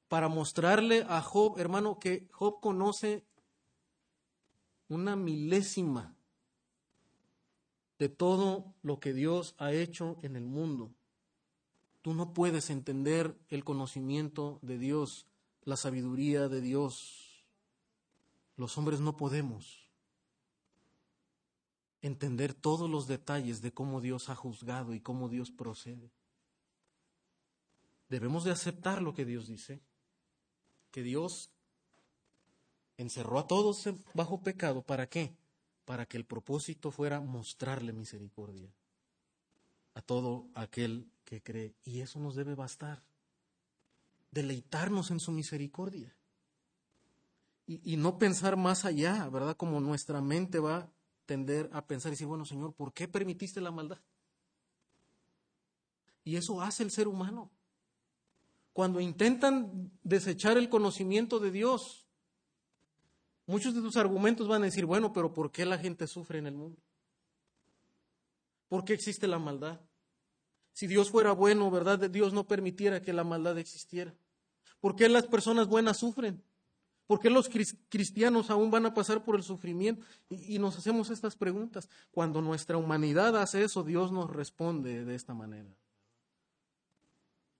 para mostrarle a Job, hermano, que Job conoce una milésima de todo lo que Dios ha hecho en el mundo. Tú no puedes entender el conocimiento de Dios, la sabiduría de Dios. Los hombres no podemos entender todos los detalles de cómo Dios ha juzgado y cómo Dios procede debemos de aceptar lo que Dios dice, que Dios encerró a todos bajo pecado. ¿Para qué? Para que el propósito fuera mostrarle misericordia a todo aquel que cree. Y eso nos debe bastar. Deleitarnos en su misericordia. Y, no pensar más allá, ¿verdad? Como nuestra mente va a tender a pensar y decir, bueno, Señor, ¿por qué permitiste la maldad? Y eso hace el ser humano cuando intentan desechar el conocimiento de Dios, muchos de tus argumentos van a decir, bueno, pero ¿por qué la gente sufre en el mundo? ¿Por qué existe la maldad? Si Dios fuera bueno, ¿verdad? Dios no permitiera que la maldad existiera. ¿Por qué las personas buenas sufren? ¿Por qué los cristianos aún van a pasar por el sufrimiento? Y, nos hacemos estas preguntas. Cuando nuestra humanidad hace eso, Dios nos responde de esta manera.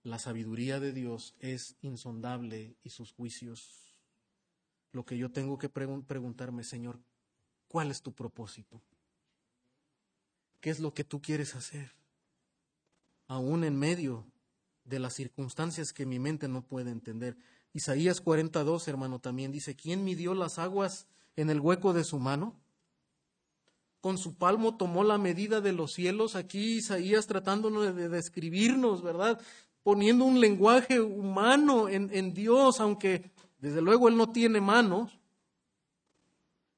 La sabiduría de Dios es insondable y sus juicios. Lo que yo tengo que preguntarme, Señor, ¿cuál es tu propósito? ¿Qué es lo que tú quieres hacer? Aún en medio de las circunstancias que mi mente no puede entender. Isaías 42, hermano, también dice, ¿quién midió las aguas en el hueco de su mano? Con su palmo tomó la medida de los cielos. Aquí Isaías tratándonos de describirnos, ¿verdad? poniendo un lenguaje humano en, Dios, aunque desde luego Él no tiene manos.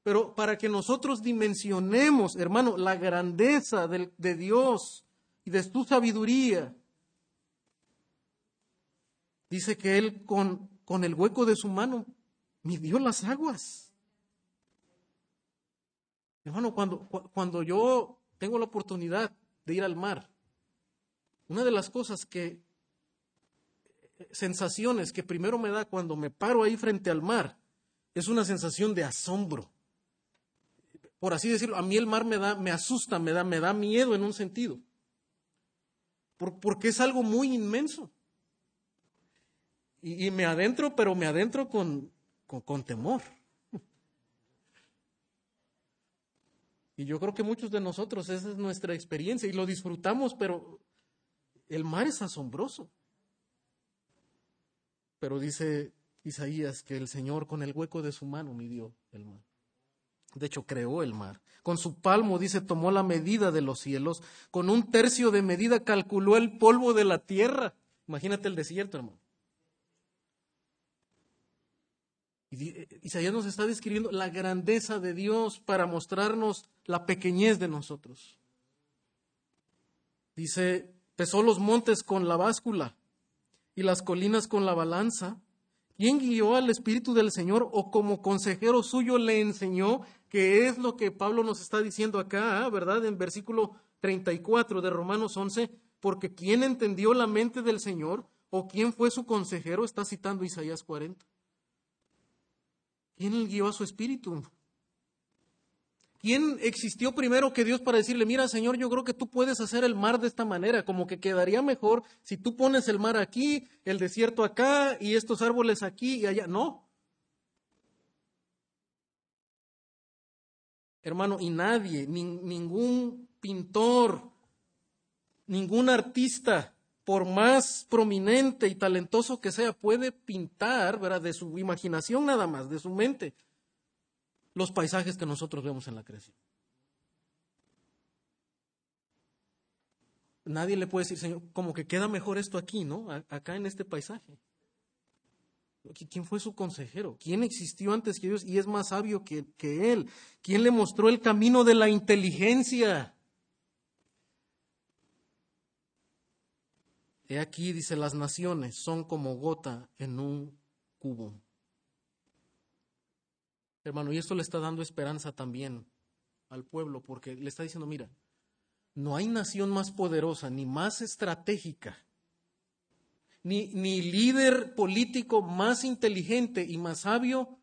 Pero para que nosotros dimensionemos, hermano, la grandeza de, Dios y de su sabiduría, dice que Él con, con el hueco de su mano midió las aguas. Hermano, cuando, cuando yo tengo la oportunidad de ir al mar, una de las cosas que sensaciones que primero me da cuando me paro ahí frente al mar es una sensación de asombro. por así decirlo, a mí el mar me da, me asusta, me da, me da miedo en un sentido. porque es algo muy inmenso. Y, me adentro, pero me adentro con, con temor. Y yo creo que muchos de nosotros, esa es nuestra experiencia y lo disfrutamos, pero el mar es asombroso. Pero dice Isaías que el Señor con el hueco de su mano midió el mar. De hecho, creó el mar. Con su palmo, dice, tomó la medida de los cielos. Con un tercio de medida calculó el polvo de la tierra. Imagínate el desierto, hermano. Eh, Isaías nos está describiendo la grandeza de Dios para mostrarnos la pequeñez de nosotros. Dice, pesó los montes con la báscula y las colinas con la balanza ¿Quién guió al Espíritu del Señor o como consejero suyo le enseñó? Que es lo que Pablo nos está diciendo acá, ¿ah? ¿verdad? En versículo 34 de Romanos 11, porque ¿quién entendió la mente del Señor o quién fue su consejero? Está citando Isaías 40. ¿Quién guió a su Espíritu? ¿Quién existió primero que Dios para decirle, mira Señor, yo creo que tú puedes hacer el mar de esta manera, como que quedaría mejor si tú pones el mar aquí, el desierto acá y estos árboles aquí y allá? No. Hermano, y nadie, ningún pintor, ningún artista, por más prominente y talentoso que sea, puede pintar, ¿verdad? De su imaginación nada más, de su mente los paisajes que nosotros vemos en la creación. Nadie le puede decir, Señor, como que queda mejor esto aquí, ¿no? acá en este paisaje. ¿Quién fue su consejero? ¿Quién existió antes que Dios y es más sabio que, que Él? ¿Quién le mostró el camino de la inteligencia? He aquí, dice, las naciones son como gota en un cubo. Hermano, y esto le está dando esperanza también al pueblo, porque le está diciendo, mira, no hay nación más poderosa, ni más estratégica, ni, ni líder político más inteligente y más sabio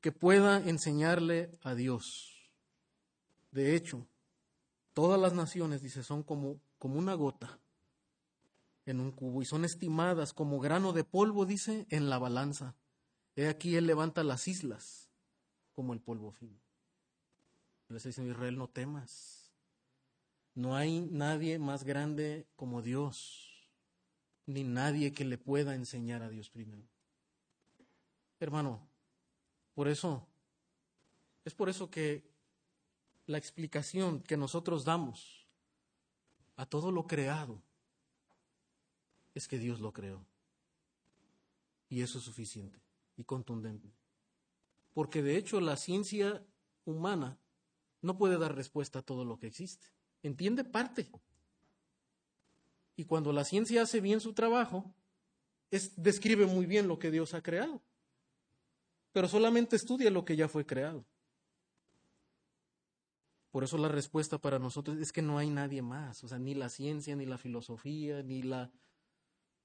que pueda enseñarle a Dios. De hecho, todas las naciones, dice, son como, como una gota en un cubo y son estimadas como grano de polvo, dice, en la balanza. He aquí él levanta las islas como el polvo fino. Le está diciendo Israel, no temas. No hay nadie más grande como Dios, ni nadie que le pueda enseñar a Dios primero. Hermano, por eso, es por eso que la explicación que nosotros damos a todo lo creado es que Dios lo creó. Y eso es suficiente y contundente porque de hecho la ciencia humana no puede dar respuesta a todo lo que existe. Entiende parte. Y cuando la ciencia hace bien su trabajo, es, describe muy bien lo que Dios ha creado. Pero solamente estudia lo que ya fue creado. Por eso la respuesta para nosotros es que no hay nadie más, o sea, ni la ciencia, ni la filosofía, ni la...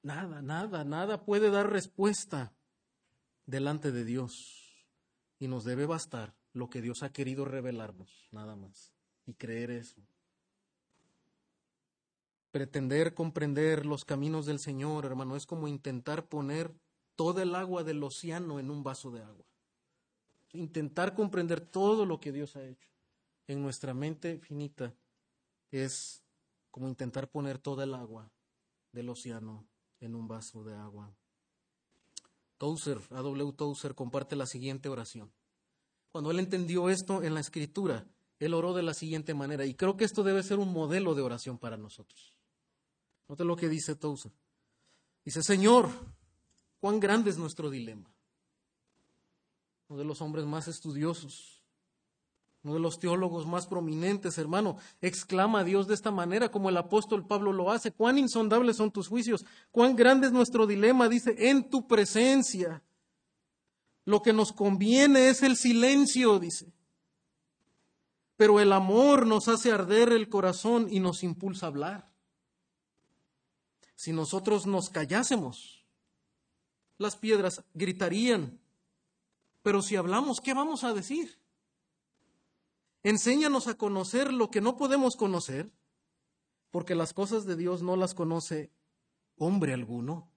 Nada, nada, nada puede dar respuesta delante de Dios. Y nos debe bastar lo que Dios ha querido revelarnos, nada más. Y creer eso. Pretender comprender los caminos del Señor, hermano, es como intentar poner toda el agua del océano en un vaso de agua. Intentar comprender todo lo que Dios ha hecho en nuestra mente finita es como intentar poner toda el agua del océano en un vaso de agua. Tozer, A.W. Tozer, comparte la siguiente oración. Cuando él entendió esto en la escritura, él oró de la siguiente manera, y creo que esto debe ser un modelo de oración para nosotros. Note lo que dice Tozer. Dice, Señor, cuán grande es nuestro dilema. Uno de los hombres más estudiosos, uno de los teólogos más prominentes, hermano, exclama a Dios de esta manera como el apóstol Pablo lo hace. Cuán insondables son tus juicios, cuán grande es nuestro dilema, dice, en tu presencia. Lo que nos conviene es el silencio, dice. Pero el amor nos hace arder el corazón y nos impulsa a hablar. Si nosotros nos callásemos, las piedras gritarían. Pero si hablamos, ¿qué vamos a decir? Enséñanos a conocer lo que no podemos conocer, porque las cosas de Dios no las conoce hombre alguno,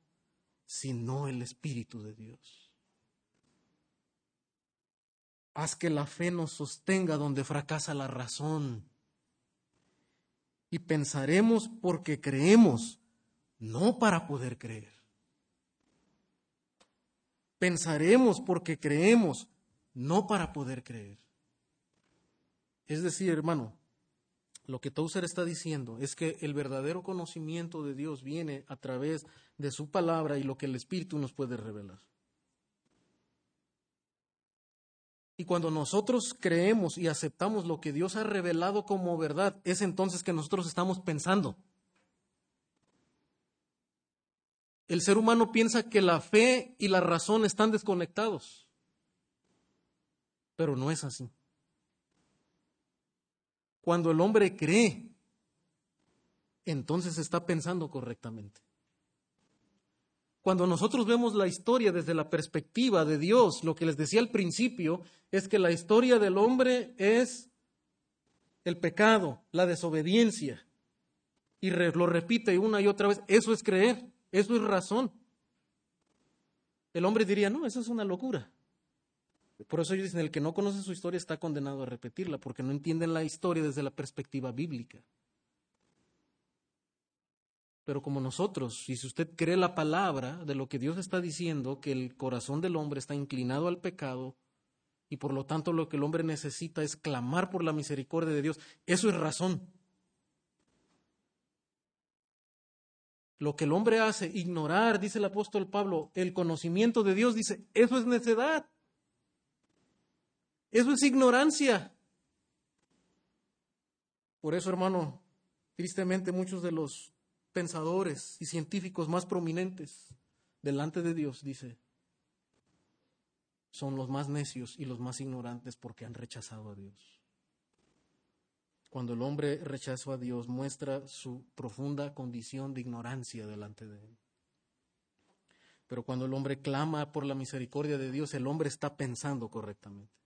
sino el Espíritu de Dios. Haz que la fe nos sostenga donde fracasa la razón. Y pensaremos porque creemos, no para poder creer. Pensaremos porque creemos, no para poder creer. Es decir, hermano, lo que Tauser está diciendo es que el verdadero conocimiento de Dios viene a través de su palabra y lo que el Espíritu nos puede revelar. Y cuando nosotros creemos y aceptamos lo que Dios ha revelado como verdad, es entonces que nosotros estamos pensando. El ser humano piensa que la fe y la razón están desconectados, pero no es así. Cuando el hombre cree, entonces está pensando correctamente. Cuando nosotros vemos la historia desde la perspectiva de Dios, lo que les decía al principio es que la historia del hombre es el pecado, la desobediencia. Y lo repite una y otra vez, eso es creer, eso es razón. El hombre diría, no, eso es una locura. Por eso ellos dicen, el que no conoce su historia está condenado a repetirla, porque no entienden la historia desde la perspectiva bíblica. Pero como nosotros, y si usted cree la palabra de lo que Dios está diciendo, que el corazón del hombre está inclinado al pecado, y por lo tanto lo que el hombre necesita es clamar por la misericordia de Dios, eso es razón. Lo que el hombre hace, ignorar, dice el apóstol Pablo, el conocimiento de Dios, dice, eso es necedad. Eso es ignorancia. Por eso, hermano, tristemente muchos de los pensadores y científicos más prominentes delante de Dios, dice, son los más necios y los más ignorantes porque han rechazado a Dios. Cuando el hombre rechazó a Dios, muestra su profunda condición de ignorancia delante de él. Pero cuando el hombre clama por la misericordia de Dios, el hombre está pensando correctamente.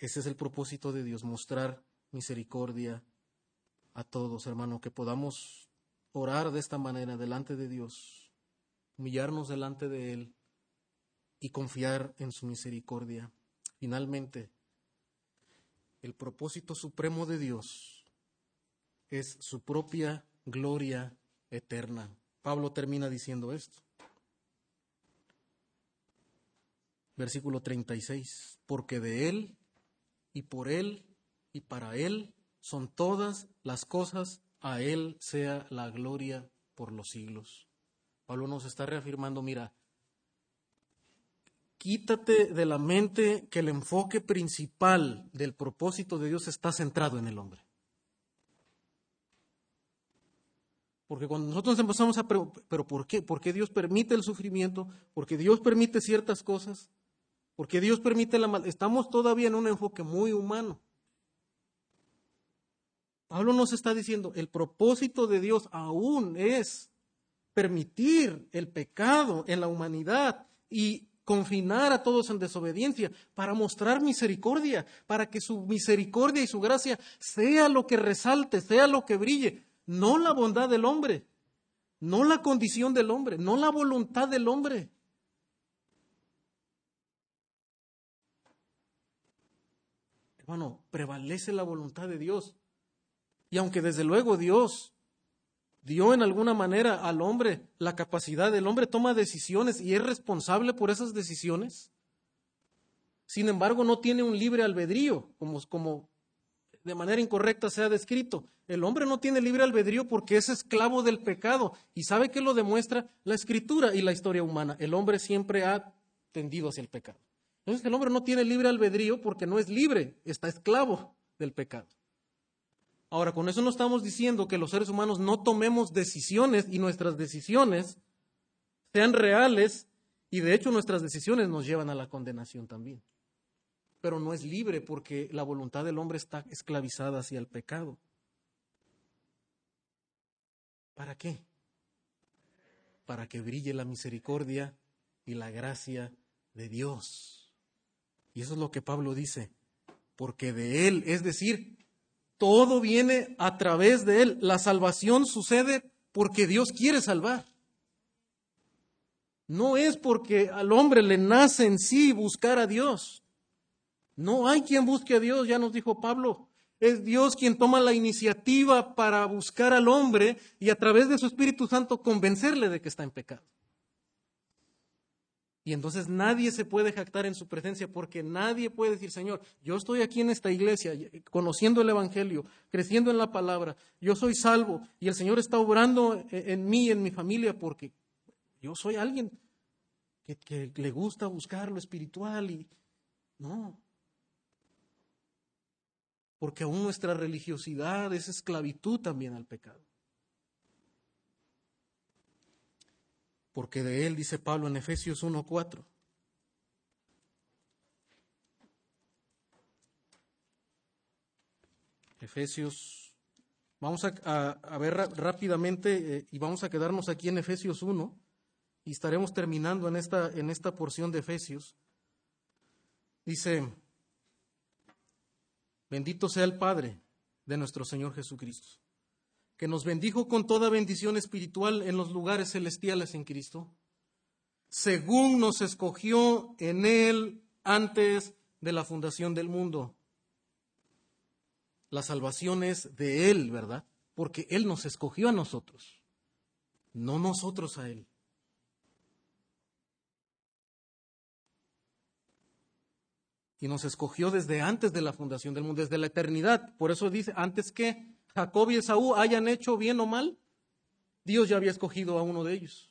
Ese es el propósito de Dios, mostrar misericordia a todos, hermano, que podamos orar de esta manera delante de Dios, humillarnos delante de Él y confiar en su misericordia. Finalmente, el propósito supremo de Dios es su propia gloria eterna. Pablo termina diciendo esto. Versículo 36, porque de Él y por Él y para Él son todas las cosas a Él sea la gloria por los siglos. Pablo nos está reafirmando, mira, quítate de la mente que el enfoque principal del propósito de Dios está centrado en el hombre. Porque cuando nosotros empezamos a, pero, pero ¿por qué? ¿Por qué Dios permite el sufrimiento? ¿Por qué Dios permite ciertas cosas? ¿Por qué Dios permite la mal? Estamos todavía en un enfoque muy humano. Pablo nos está diciendo, el propósito de Dios aún es permitir el pecado en la humanidad y confinar a todos en desobediencia para mostrar misericordia, para que su misericordia y su gracia sea lo que resalte, sea lo que brille, no la bondad del hombre, no la condición del hombre, no la voluntad del hombre. Hermano, prevalece la voluntad de Dios. Y aunque desde luego Dios dio en alguna manera al hombre la capacidad, el hombre toma decisiones y es responsable por esas decisiones. Sin embargo, no tiene un libre albedrío, como, como de manera incorrecta se ha descrito. El hombre no tiene libre albedrío porque es esclavo del pecado. ¿Y sabe qué lo demuestra? La escritura y la historia humana. El hombre siempre ha tendido hacia el pecado. Entonces el hombre no tiene libre albedrío porque no es libre, está esclavo del pecado. Ahora, con eso no estamos diciendo que los seres humanos no tomemos decisiones y nuestras decisiones sean reales y de hecho nuestras decisiones nos llevan a la condenación también. Pero no es libre porque la voluntad del hombre está esclavizada hacia el pecado. ¿Para qué? Para que brille la misericordia y la gracia de Dios. Y eso es lo que Pablo dice porque de Él, es decir, todo viene a través de Él. La salvación sucede porque Dios quiere salvar. No es porque al hombre le nace en sí buscar a Dios. No hay quien busque a Dios, ya nos dijo Pablo. Es Dios quien toma la iniciativa para buscar al hombre y a través de su Espíritu Santo convencerle de que está en pecado. Y entonces nadie se puede jactar en su presencia porque nadie puede decir, Señor, yo estoy aquí en esta iglesia, conociendo el Evangelio, creciendo en la palabra, yo soy salvo y el Señor está obrando en mí, en mi familia, porque yo soy alguien que, que le gusta buscar lo espiritual y no. Porque aún nuestra religiosidad es esclavitud también al pecado. Porque de él, dice Pablo en Efesios 1.4. Efesios, vamos a, ver rápidamente eh, y vamos a quedarnos aquí en Efesios 1 y estaremos terminando en esta, en esta porción de Efesios. Dice, bendito sea el Padre de nuestro Señor Jesucristo que nos bendijo con toda bendición espiritual en los lugares celestiales en Cristo, según nos escogió en Él antes de la fundación del mundo. La salvación es de Él, ¿verdad? Porque Él nos escogió a nosotros, no nosotros a Él. Y nos escogió desde antes de la fundación del mundo, desde la eternidad. Por eso dice, antes que Jacob y Esaú hayan hecho bien o mal, Dios ya había escogido a uno de ellos.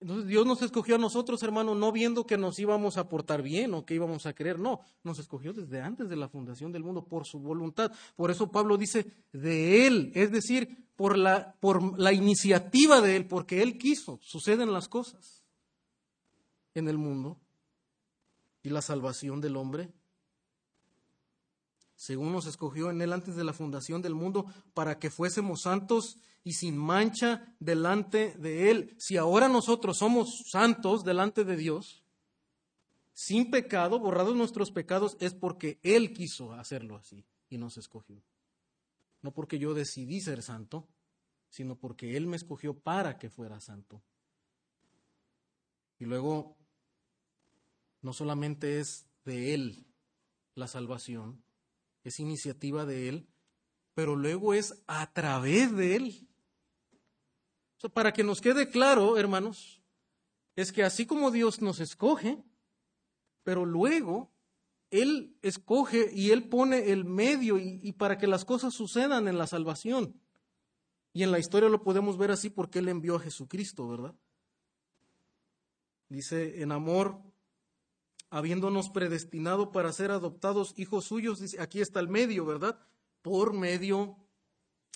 Entonces Dios nos escogió a nosotros, hermano, no viendo que nos íbamos a portar bien o que íbamos a creer, no, nos escogió desde antes de la fundación del mundo por su voluntad. Por eso Pablo dice de Él, es decir, por la, por la iniciativa de Él, porque Él quiso, suceden las cosas en el mundo y la salvación del hombre según nos escogió en Él antes de la fundación del mundo, para que fuésemos santos y sin mancha delante de Él. Si ahora nosotros somos santos delante de Dios, sin pecado, borrados nuestros pecados, es porque Él quiso hacerlo así y nos escogió. No porque yo decidí ser santo, sino porque Él me escogió para que fuera santo. Y luego, no solamente es de Él la salvación, es iniciativa de Él, pero luego es a través de Él. para que nos quede claro, hermanos, es que así como Dios nos escoge, pero luego Él escoge y Él pone el medio y, y para que las cosas sucedan en la salvación. Y en la historia lo podemos ver así porque Él envió a Jesucristo, ¿verdad? Dice, en amor habiéndonos predestinado para ser adoptados hijos suyos, dice, aquí está el medio, ¿verdad? Por medio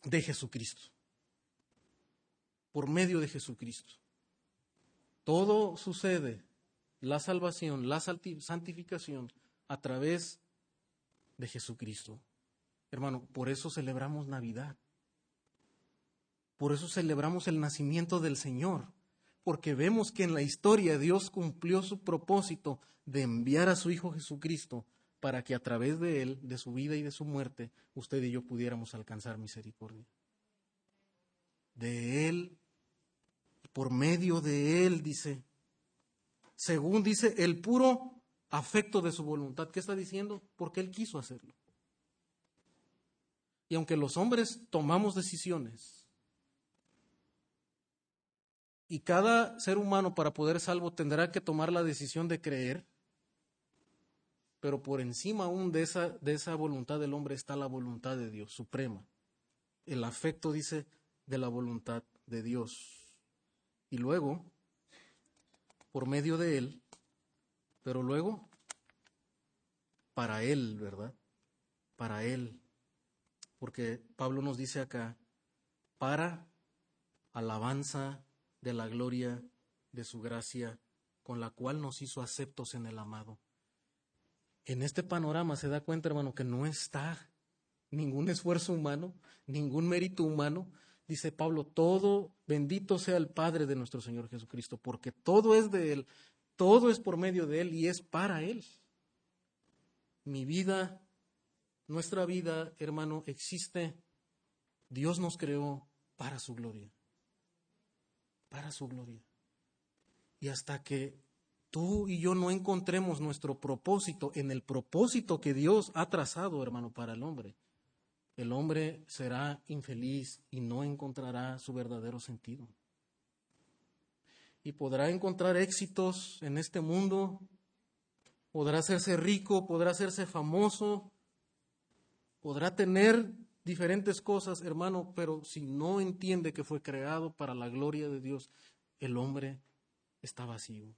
de Jesucristo. Por medio de Jesucristo. Todo sucede, la salvación, la santificación, a través de Jesucristo. Hermano, por eso celebramos Navidad. Por eso celebramos el nacimiento del Señor porque vemos que en la historia Dios cumplió su propósito de enviar a su Hijo Jesucristo para que a través de Él, de su vida y de su muerte, usted y yo pudiéramos alcanzar misericordia. De Él, por medio de Él, dice, según dice, el puro afecto de su voluntad. ¿Qué está diciendo? Porque Él quiso hacerlo. Y aunque los hombres tomamos decisiones, y cada ser humano para poder salvo tendrá que tomar la decisión de creer, pero por encima aún de esa, de esa voluntad del hombre está la voluntad de Dios suprema. El afecto, dice, de la voluntad de Dios. Y luego, por medio de Él, pero luego, para Él, ¿verdad? Para Él. Porque Pablo nos dice acá, para alabanza de la gloria de su gracia, con la cual nos hizo aceptos en el amado. En este panorama se da cuenta, hermano, que no está ningún esfuerzo humano, ningún mérito humano. Dice Pablo, todo bendito sea el Padre de nuestro Señor Jesucristo, porque todo es de Él, todo es por medio de Él y es para Él. mi vida, nuestra vida, hermano, existe. Dios nos creó para su gloria. Para su gloria. Y hasta que tú y yo no encontremos nuestro propósito en el propósito que Dios ha trazado, hermano, para el hombre, el hombre será infeliz y no encontrará su verdadero sentido. Y podrá encontrar éxitos en este mundo, podrá hacerse rico, podrá hacerse famoso, podrá tener diferentes cosas, hermano, pero si no entiende que fue creado para la gloria de Dios, el hombre está vacío.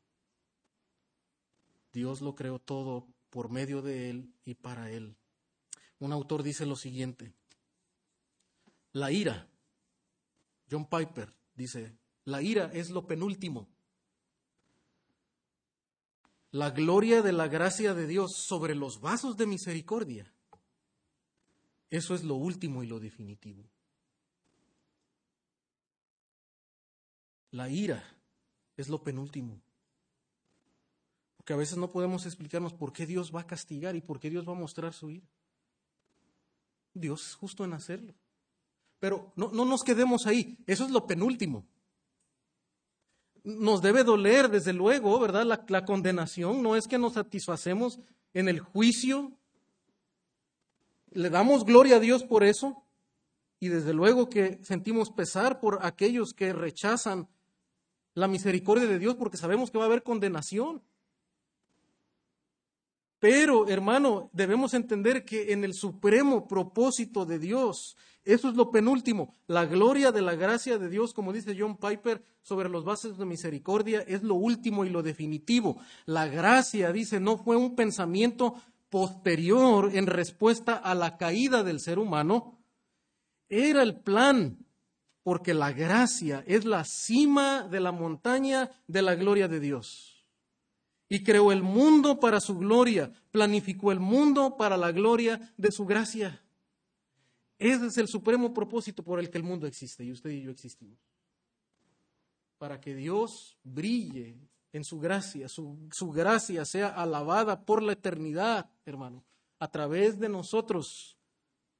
Dios lo creó todo por medio de Él y para Él. Un autor dice lo siguiente, la ira, John Piper dice, la ira es lo penúltimo. La gloria de la gracia de Dios sobre los vasos de misericordia. Eso es lo último y lo definitivo. La ira es lo penúltimo. Porque a veces no podemos explicarnos por qué Dios va a castigar y por qué Dios va a mostrar su ira. Dios es justo en hacerlo. Pero no, nos quedemos ahí, eso es lo penúltimo. Nos debe doler, desde luego, ¿verdad? La, la condenación no es que nos satisfacemos en el juicio. Le damos gloria a Dios por eso. Y desde luego que sentimos pesar por aquellos que rechazan la misericordia de Dios porque sabemos que va a haber condenación. Pero, hermano, debemos entender que en el supremo propósito de Dios, eso es lo penúltimo, la gloria de la gracia de Dios, como dice John Piper, sobre los bases de misericordia, es lo último y lo definitivo. La gracia, dice, no fue un pensamiento posterior en respuesta a la caída del ser humano, era el plan, porque la gracia es la cima de la montaña de la gloria de Dios y creó el mundo para su gloria, planificó el mundo para la gloria de su gracia. Ese es el supremo propósito por el que el mundo existe y usted y yo existimos. Para que Dios brille en su gracia, su, su gracia sea alabada por la eternidad, hermano, a través de nosotros,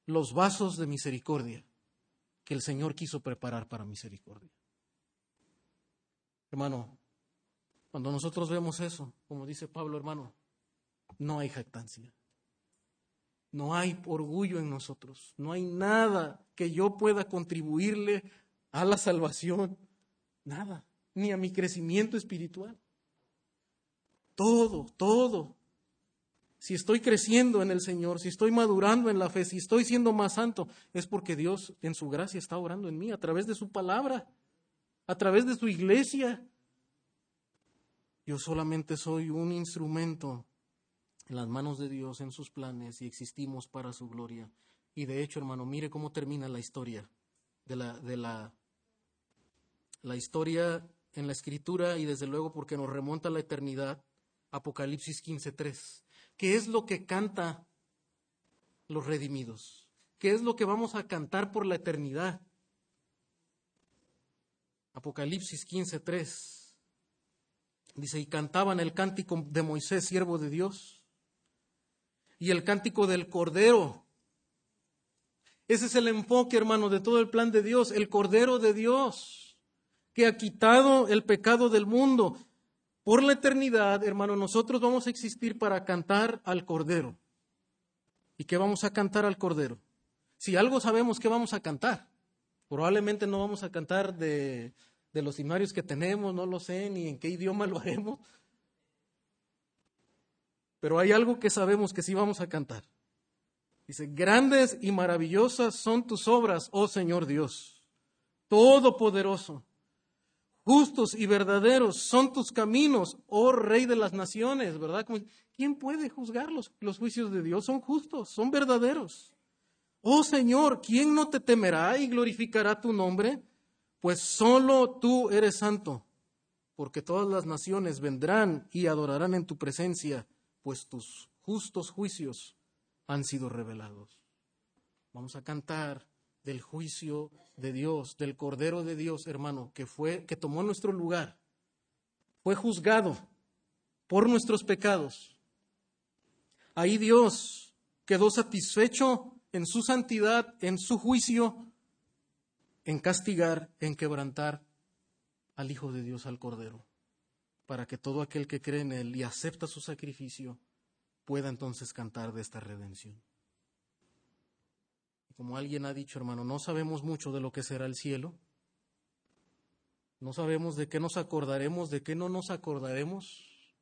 los vasos de misericordia que el Señor quiso preparar para misericordia. Hermano, cuando nosotros vemos eso, como dice Pablo hermano, no hay jactancia. No hay orgullo en nosotros. No hay nada que yo pueda contribuirle a la salvación. Nada. Ni a mi crecimiento espiritual. Todo, todo. Si estoy creciendo en el Señor, si estoy madurando en la fe, si estoy siendo más santo, es porque Dios en su gracia está orando en mí a través de su palabra, a través de su iglesia, yo solamente soy un instrumento en las manos de Dios, en sus planes, y existimos para su gloria. Y de hecho, hermano, mire cómo termina la historia de la, de la, la historia en la escritura y desde luego porque nos remonta a la eternidad, Apocalipsis 15.3. ¿Qué es lo que canta los redimidos? ¿Qué es lo que vamos a cantar por la eternidad? Apocalipsis 15.3. Dice, y cantaban el cántico de Moisés, siervo de Dios, y el cántico del Cordero. Ese es el enfoque, hermano, de todo el plan de Dios, el Cordero de Dios, que ha quitado el pecado del mundo. Por la eternidad, hermano, nosotros vamos a existir para cantar al Cordero. ¿Y qué vamos a cantar al Cordero? Si algo sabemos que vamos a cantar, probablemente no vamos a cantar de los himnarios que tenemos, no lo sé ni en qué idioma lo haremos. Pero hay algo que sabemos que sí vamos a cantar. Dice, grandes y maravillosas son tus obras, oh Señor Dios, todopoderoso. Justos y verdaderos son tus caminos, oh Rey de las naciones, ¿verdad? ¿Quién puede juzgarlos? Los juicios de Dios son justos, son verdaderos. Oh Señor, ¿quién no te temerá y glorificará tu nombre? pues solo tú eres santo, porque todas las naciones vendrán y adorarán en tu presencia, pues tus justos juicios han sido revelados. Vamos a cantar del juicio de Dios, del Cordero de Dios, hermano, que fue que tomó nuestro lugar. Fue juzgado por nuestros pecados. Ahí Dios quedó satisfecho en su santidad, en su juicio, en castigar, en quebrantar al Hijo de Dios, al Cordero, para que todo aquel que cree en Él y acepta su sacrificio pueda entonces cantar de esta redención. Como alguien ha dicho, hermano, no sabemos mucho de lo que será el cielo, no sabemos de qué nos acordaremos, de qué no nos acordaremos,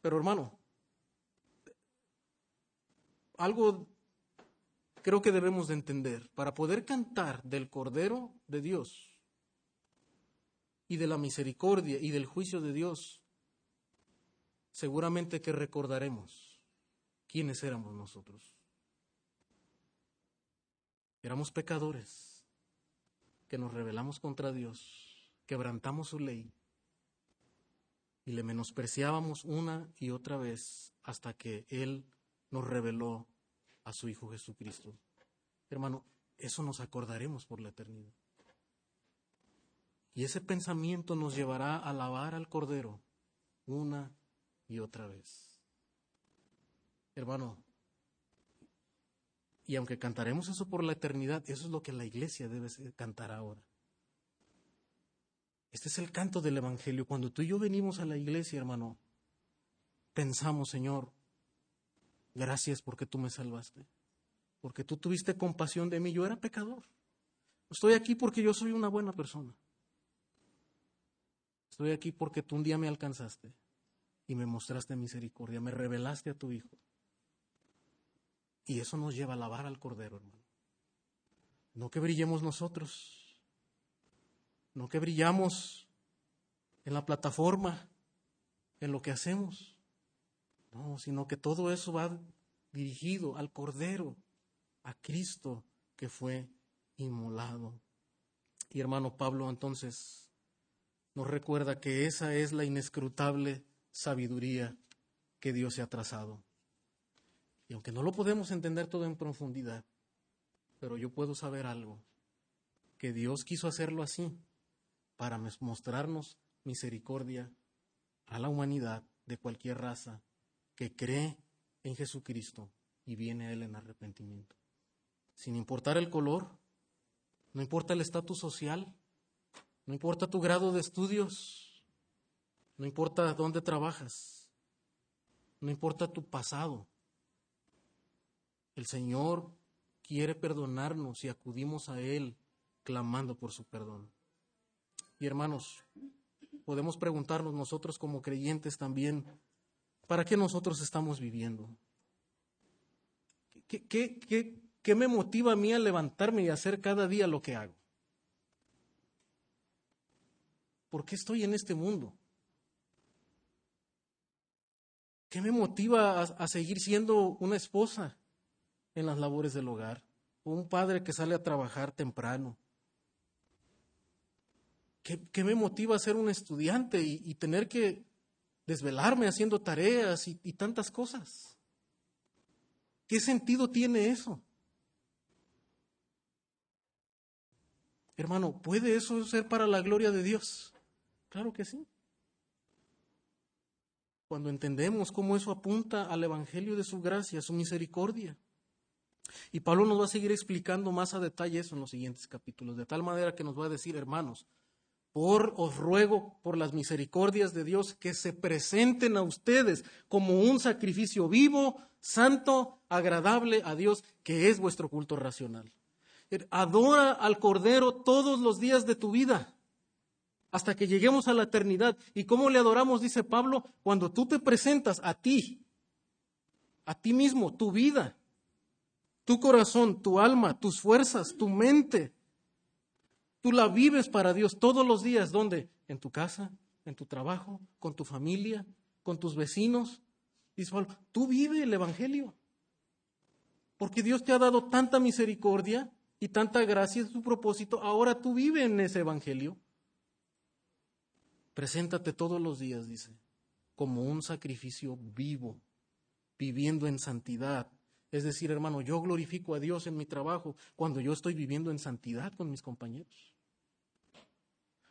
pero hermano, algo creo que debemos de entender, para poder cantar del Cordero de Dios y de la misericordia y del juicio de Dios, seguramente que recordaremos quiénes éramos nosotros. Éramos pecadores que nos rebelamos contra Dios, quebrantamos su ley y le menospreciábamos una y otra vez hasta que Él nos reveló a su Hijo Jesucristo. Hermano, eso nos acordaremos por la eternidad. Y ese pensamiento nos llevará a alabar al Cordero una y otra vez. Hermano, y aunque cantaremos eso por la eternidad, eso es lo que la iglesia debe cantar ahora. Este es el canto del Evangelio. Cuando tú y yo venimos a la iglesia, hermano, pensamos, Señor, gracias porque tú me salvaste porque tú tuviste compasión de mí. Yo era pecador. Estoy aquí porque yo soy una buena persona. Estoy aquí porque tú un día me alcanzaste y me mostraste misericordia, me revelaste a tu Hijo. Y eso nos lleva a alabar al Cordero, hermano. No que brillemos nosotros, no que brillamos en la plataforma, en lo que hacemos, no, sino que todo eso va dirigido al Cordero, a Cristo que fue inmolado. Y hermano Pablo entonces nos recuerda que esa es la inescrutable sabiduría que Dios se ha trazado. Y aunque no lo podemos entender todo en profundidad, pero yo puedo saber algo, que Dios quiso hacerlo así para mostrarnos misericordia a la humanidad de cualquier raza que cree en Jesucristo y viene a Él en arrepentimiento sin importar el color, no importa el estatus social, no importa tu grado de estudios, no importa dónde trabajas, no importa tu pasado. El Señor quiere perdonarnos y acudimos a Él clamando por su perdón. Y hermanos, podemos preguntarnos nosotros como creyentes también, ¿para qué nosotros estamos viviendo? ¿Qué, qué, qué, ¿Qué me motiva a mí a levantarme y hacer cada día lo que hago? ¿Por qué estoy en este mundo? ¿Qué me motiva a, seguir siendo una esposa en las labores del hogar? Un padre que sale a trabajar temprano. ¿Qué, me motiva a ser un estudiante y, tener que desvelarme haciendo tareas y tantas cosas? ¿Qué sentido tiene eso? Hermano, ¿puede eso ser para la gloria de Dios? Claro que sí. Cuando entendemos cómo eso apunta al Evangelio de su gracia, su misericordia. Y Pablo nos va a seguir explicando más a detalle eso en los siguientes capítulos, de tal manera que nos va a decir, hermanos, por os ruego por las misericordias de Dios que se presenten a ustedes como un sacrificio vivo, santo, agradable a Dios, que es vuestro culto racional. Adora al Cordero todos los días de tu vida hasta que lleguemos a la eternidad. ¿Y cómo le adoramos? Dice Pablo, cuando tú te presentas a ti, a ti mismo, tu vida, tu corazón, tu alma, tus fuerzas, tu mente. Tú la vives para Dios todos los días. ¿Dónde? En tu casa, en tu trabajo, con tu familia, con tus vecinos. Dice Pablo, tú vive el Evangelio. Porque Dios te ha dado tanta misericordia y tanta gracia es su propósito, ahora tú vive en ese evangelio. Preséntate todos los días, dice, como un sacrificio vivo, viviendo en santidad. Es decir, hermano, yo glorifico a Dios en mi trabajo cuando yo estoy viviendo en santidad con mis compañeros.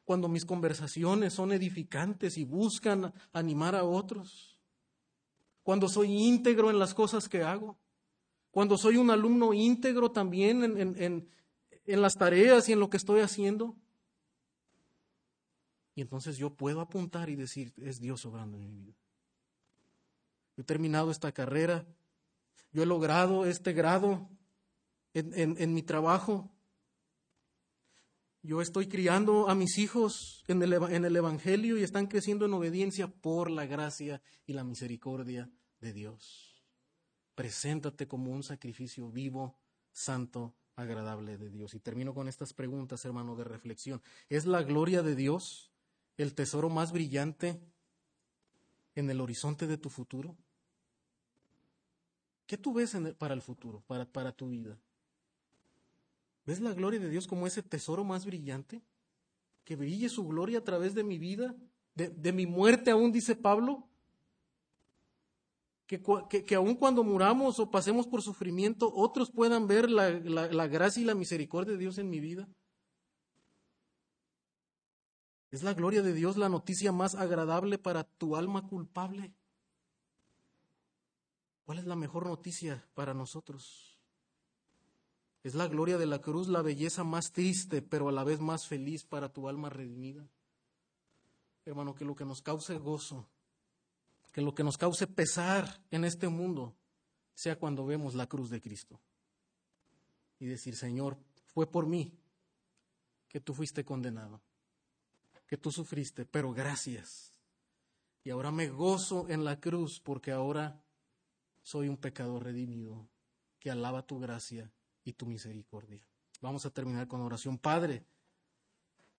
Cuando mis conversaciones son edificantes y buscan animar a otros cuando soy íntegro en las cosas que hago, cuando soy un alumno íntegro también en, en las tareas y en lo que estoy haciendo. Y entonces yo puedo apuntar y decir, es Dios obrando en mi vida. He terminado esta carrera, yo he logrado este grado en, mi trabajo, yo estoy criando a mis hijos en el, en el, Evangelio y están creciendo en obediencia por la gracia y la misericordia de Dios. Preséntate como un sacrificio vivo, santo, agradable de Dios. Y termino con estas preguntas, hermano, de reflexión. ¿Es la gloria de Dios el tesoro más brillante en el horizonte de tu futuro? ¿Qué tú ves para el futuro, para, para tu vida? ¿Ves la gloria de Dios como ese tesoro más brillante? Que brille su gloria a través de mi vida, de, mi muerte aún, dice Pablo. Que, que, aun cuando muramos o pasemos por sufrimiento, otros puedan ver la, la gracia y la misericordia de Dios en mi vida. ¿Es la gloria de Dios la noticia más agradable para tu alma culpable? ¿Cuál es la mejor noticia para nosotros? Es la gloria de la cruz la belleza más triste, pero a la vez más feliz para tu alma redimida. Hermano, que lo que nos cause gozo, que lo que nos cause pesar en este mundo, sea cuando vemos la cruz de Cristo. Y decir, Señor, fue por mí que tú fuiste condenado, que tú sufriste, pero gracias. Y ahora me gozo en la cruz porque ahora soy un pecador redimido que alaba tu gracia y tu misericordia. Vamos a terminar con oración. Padre,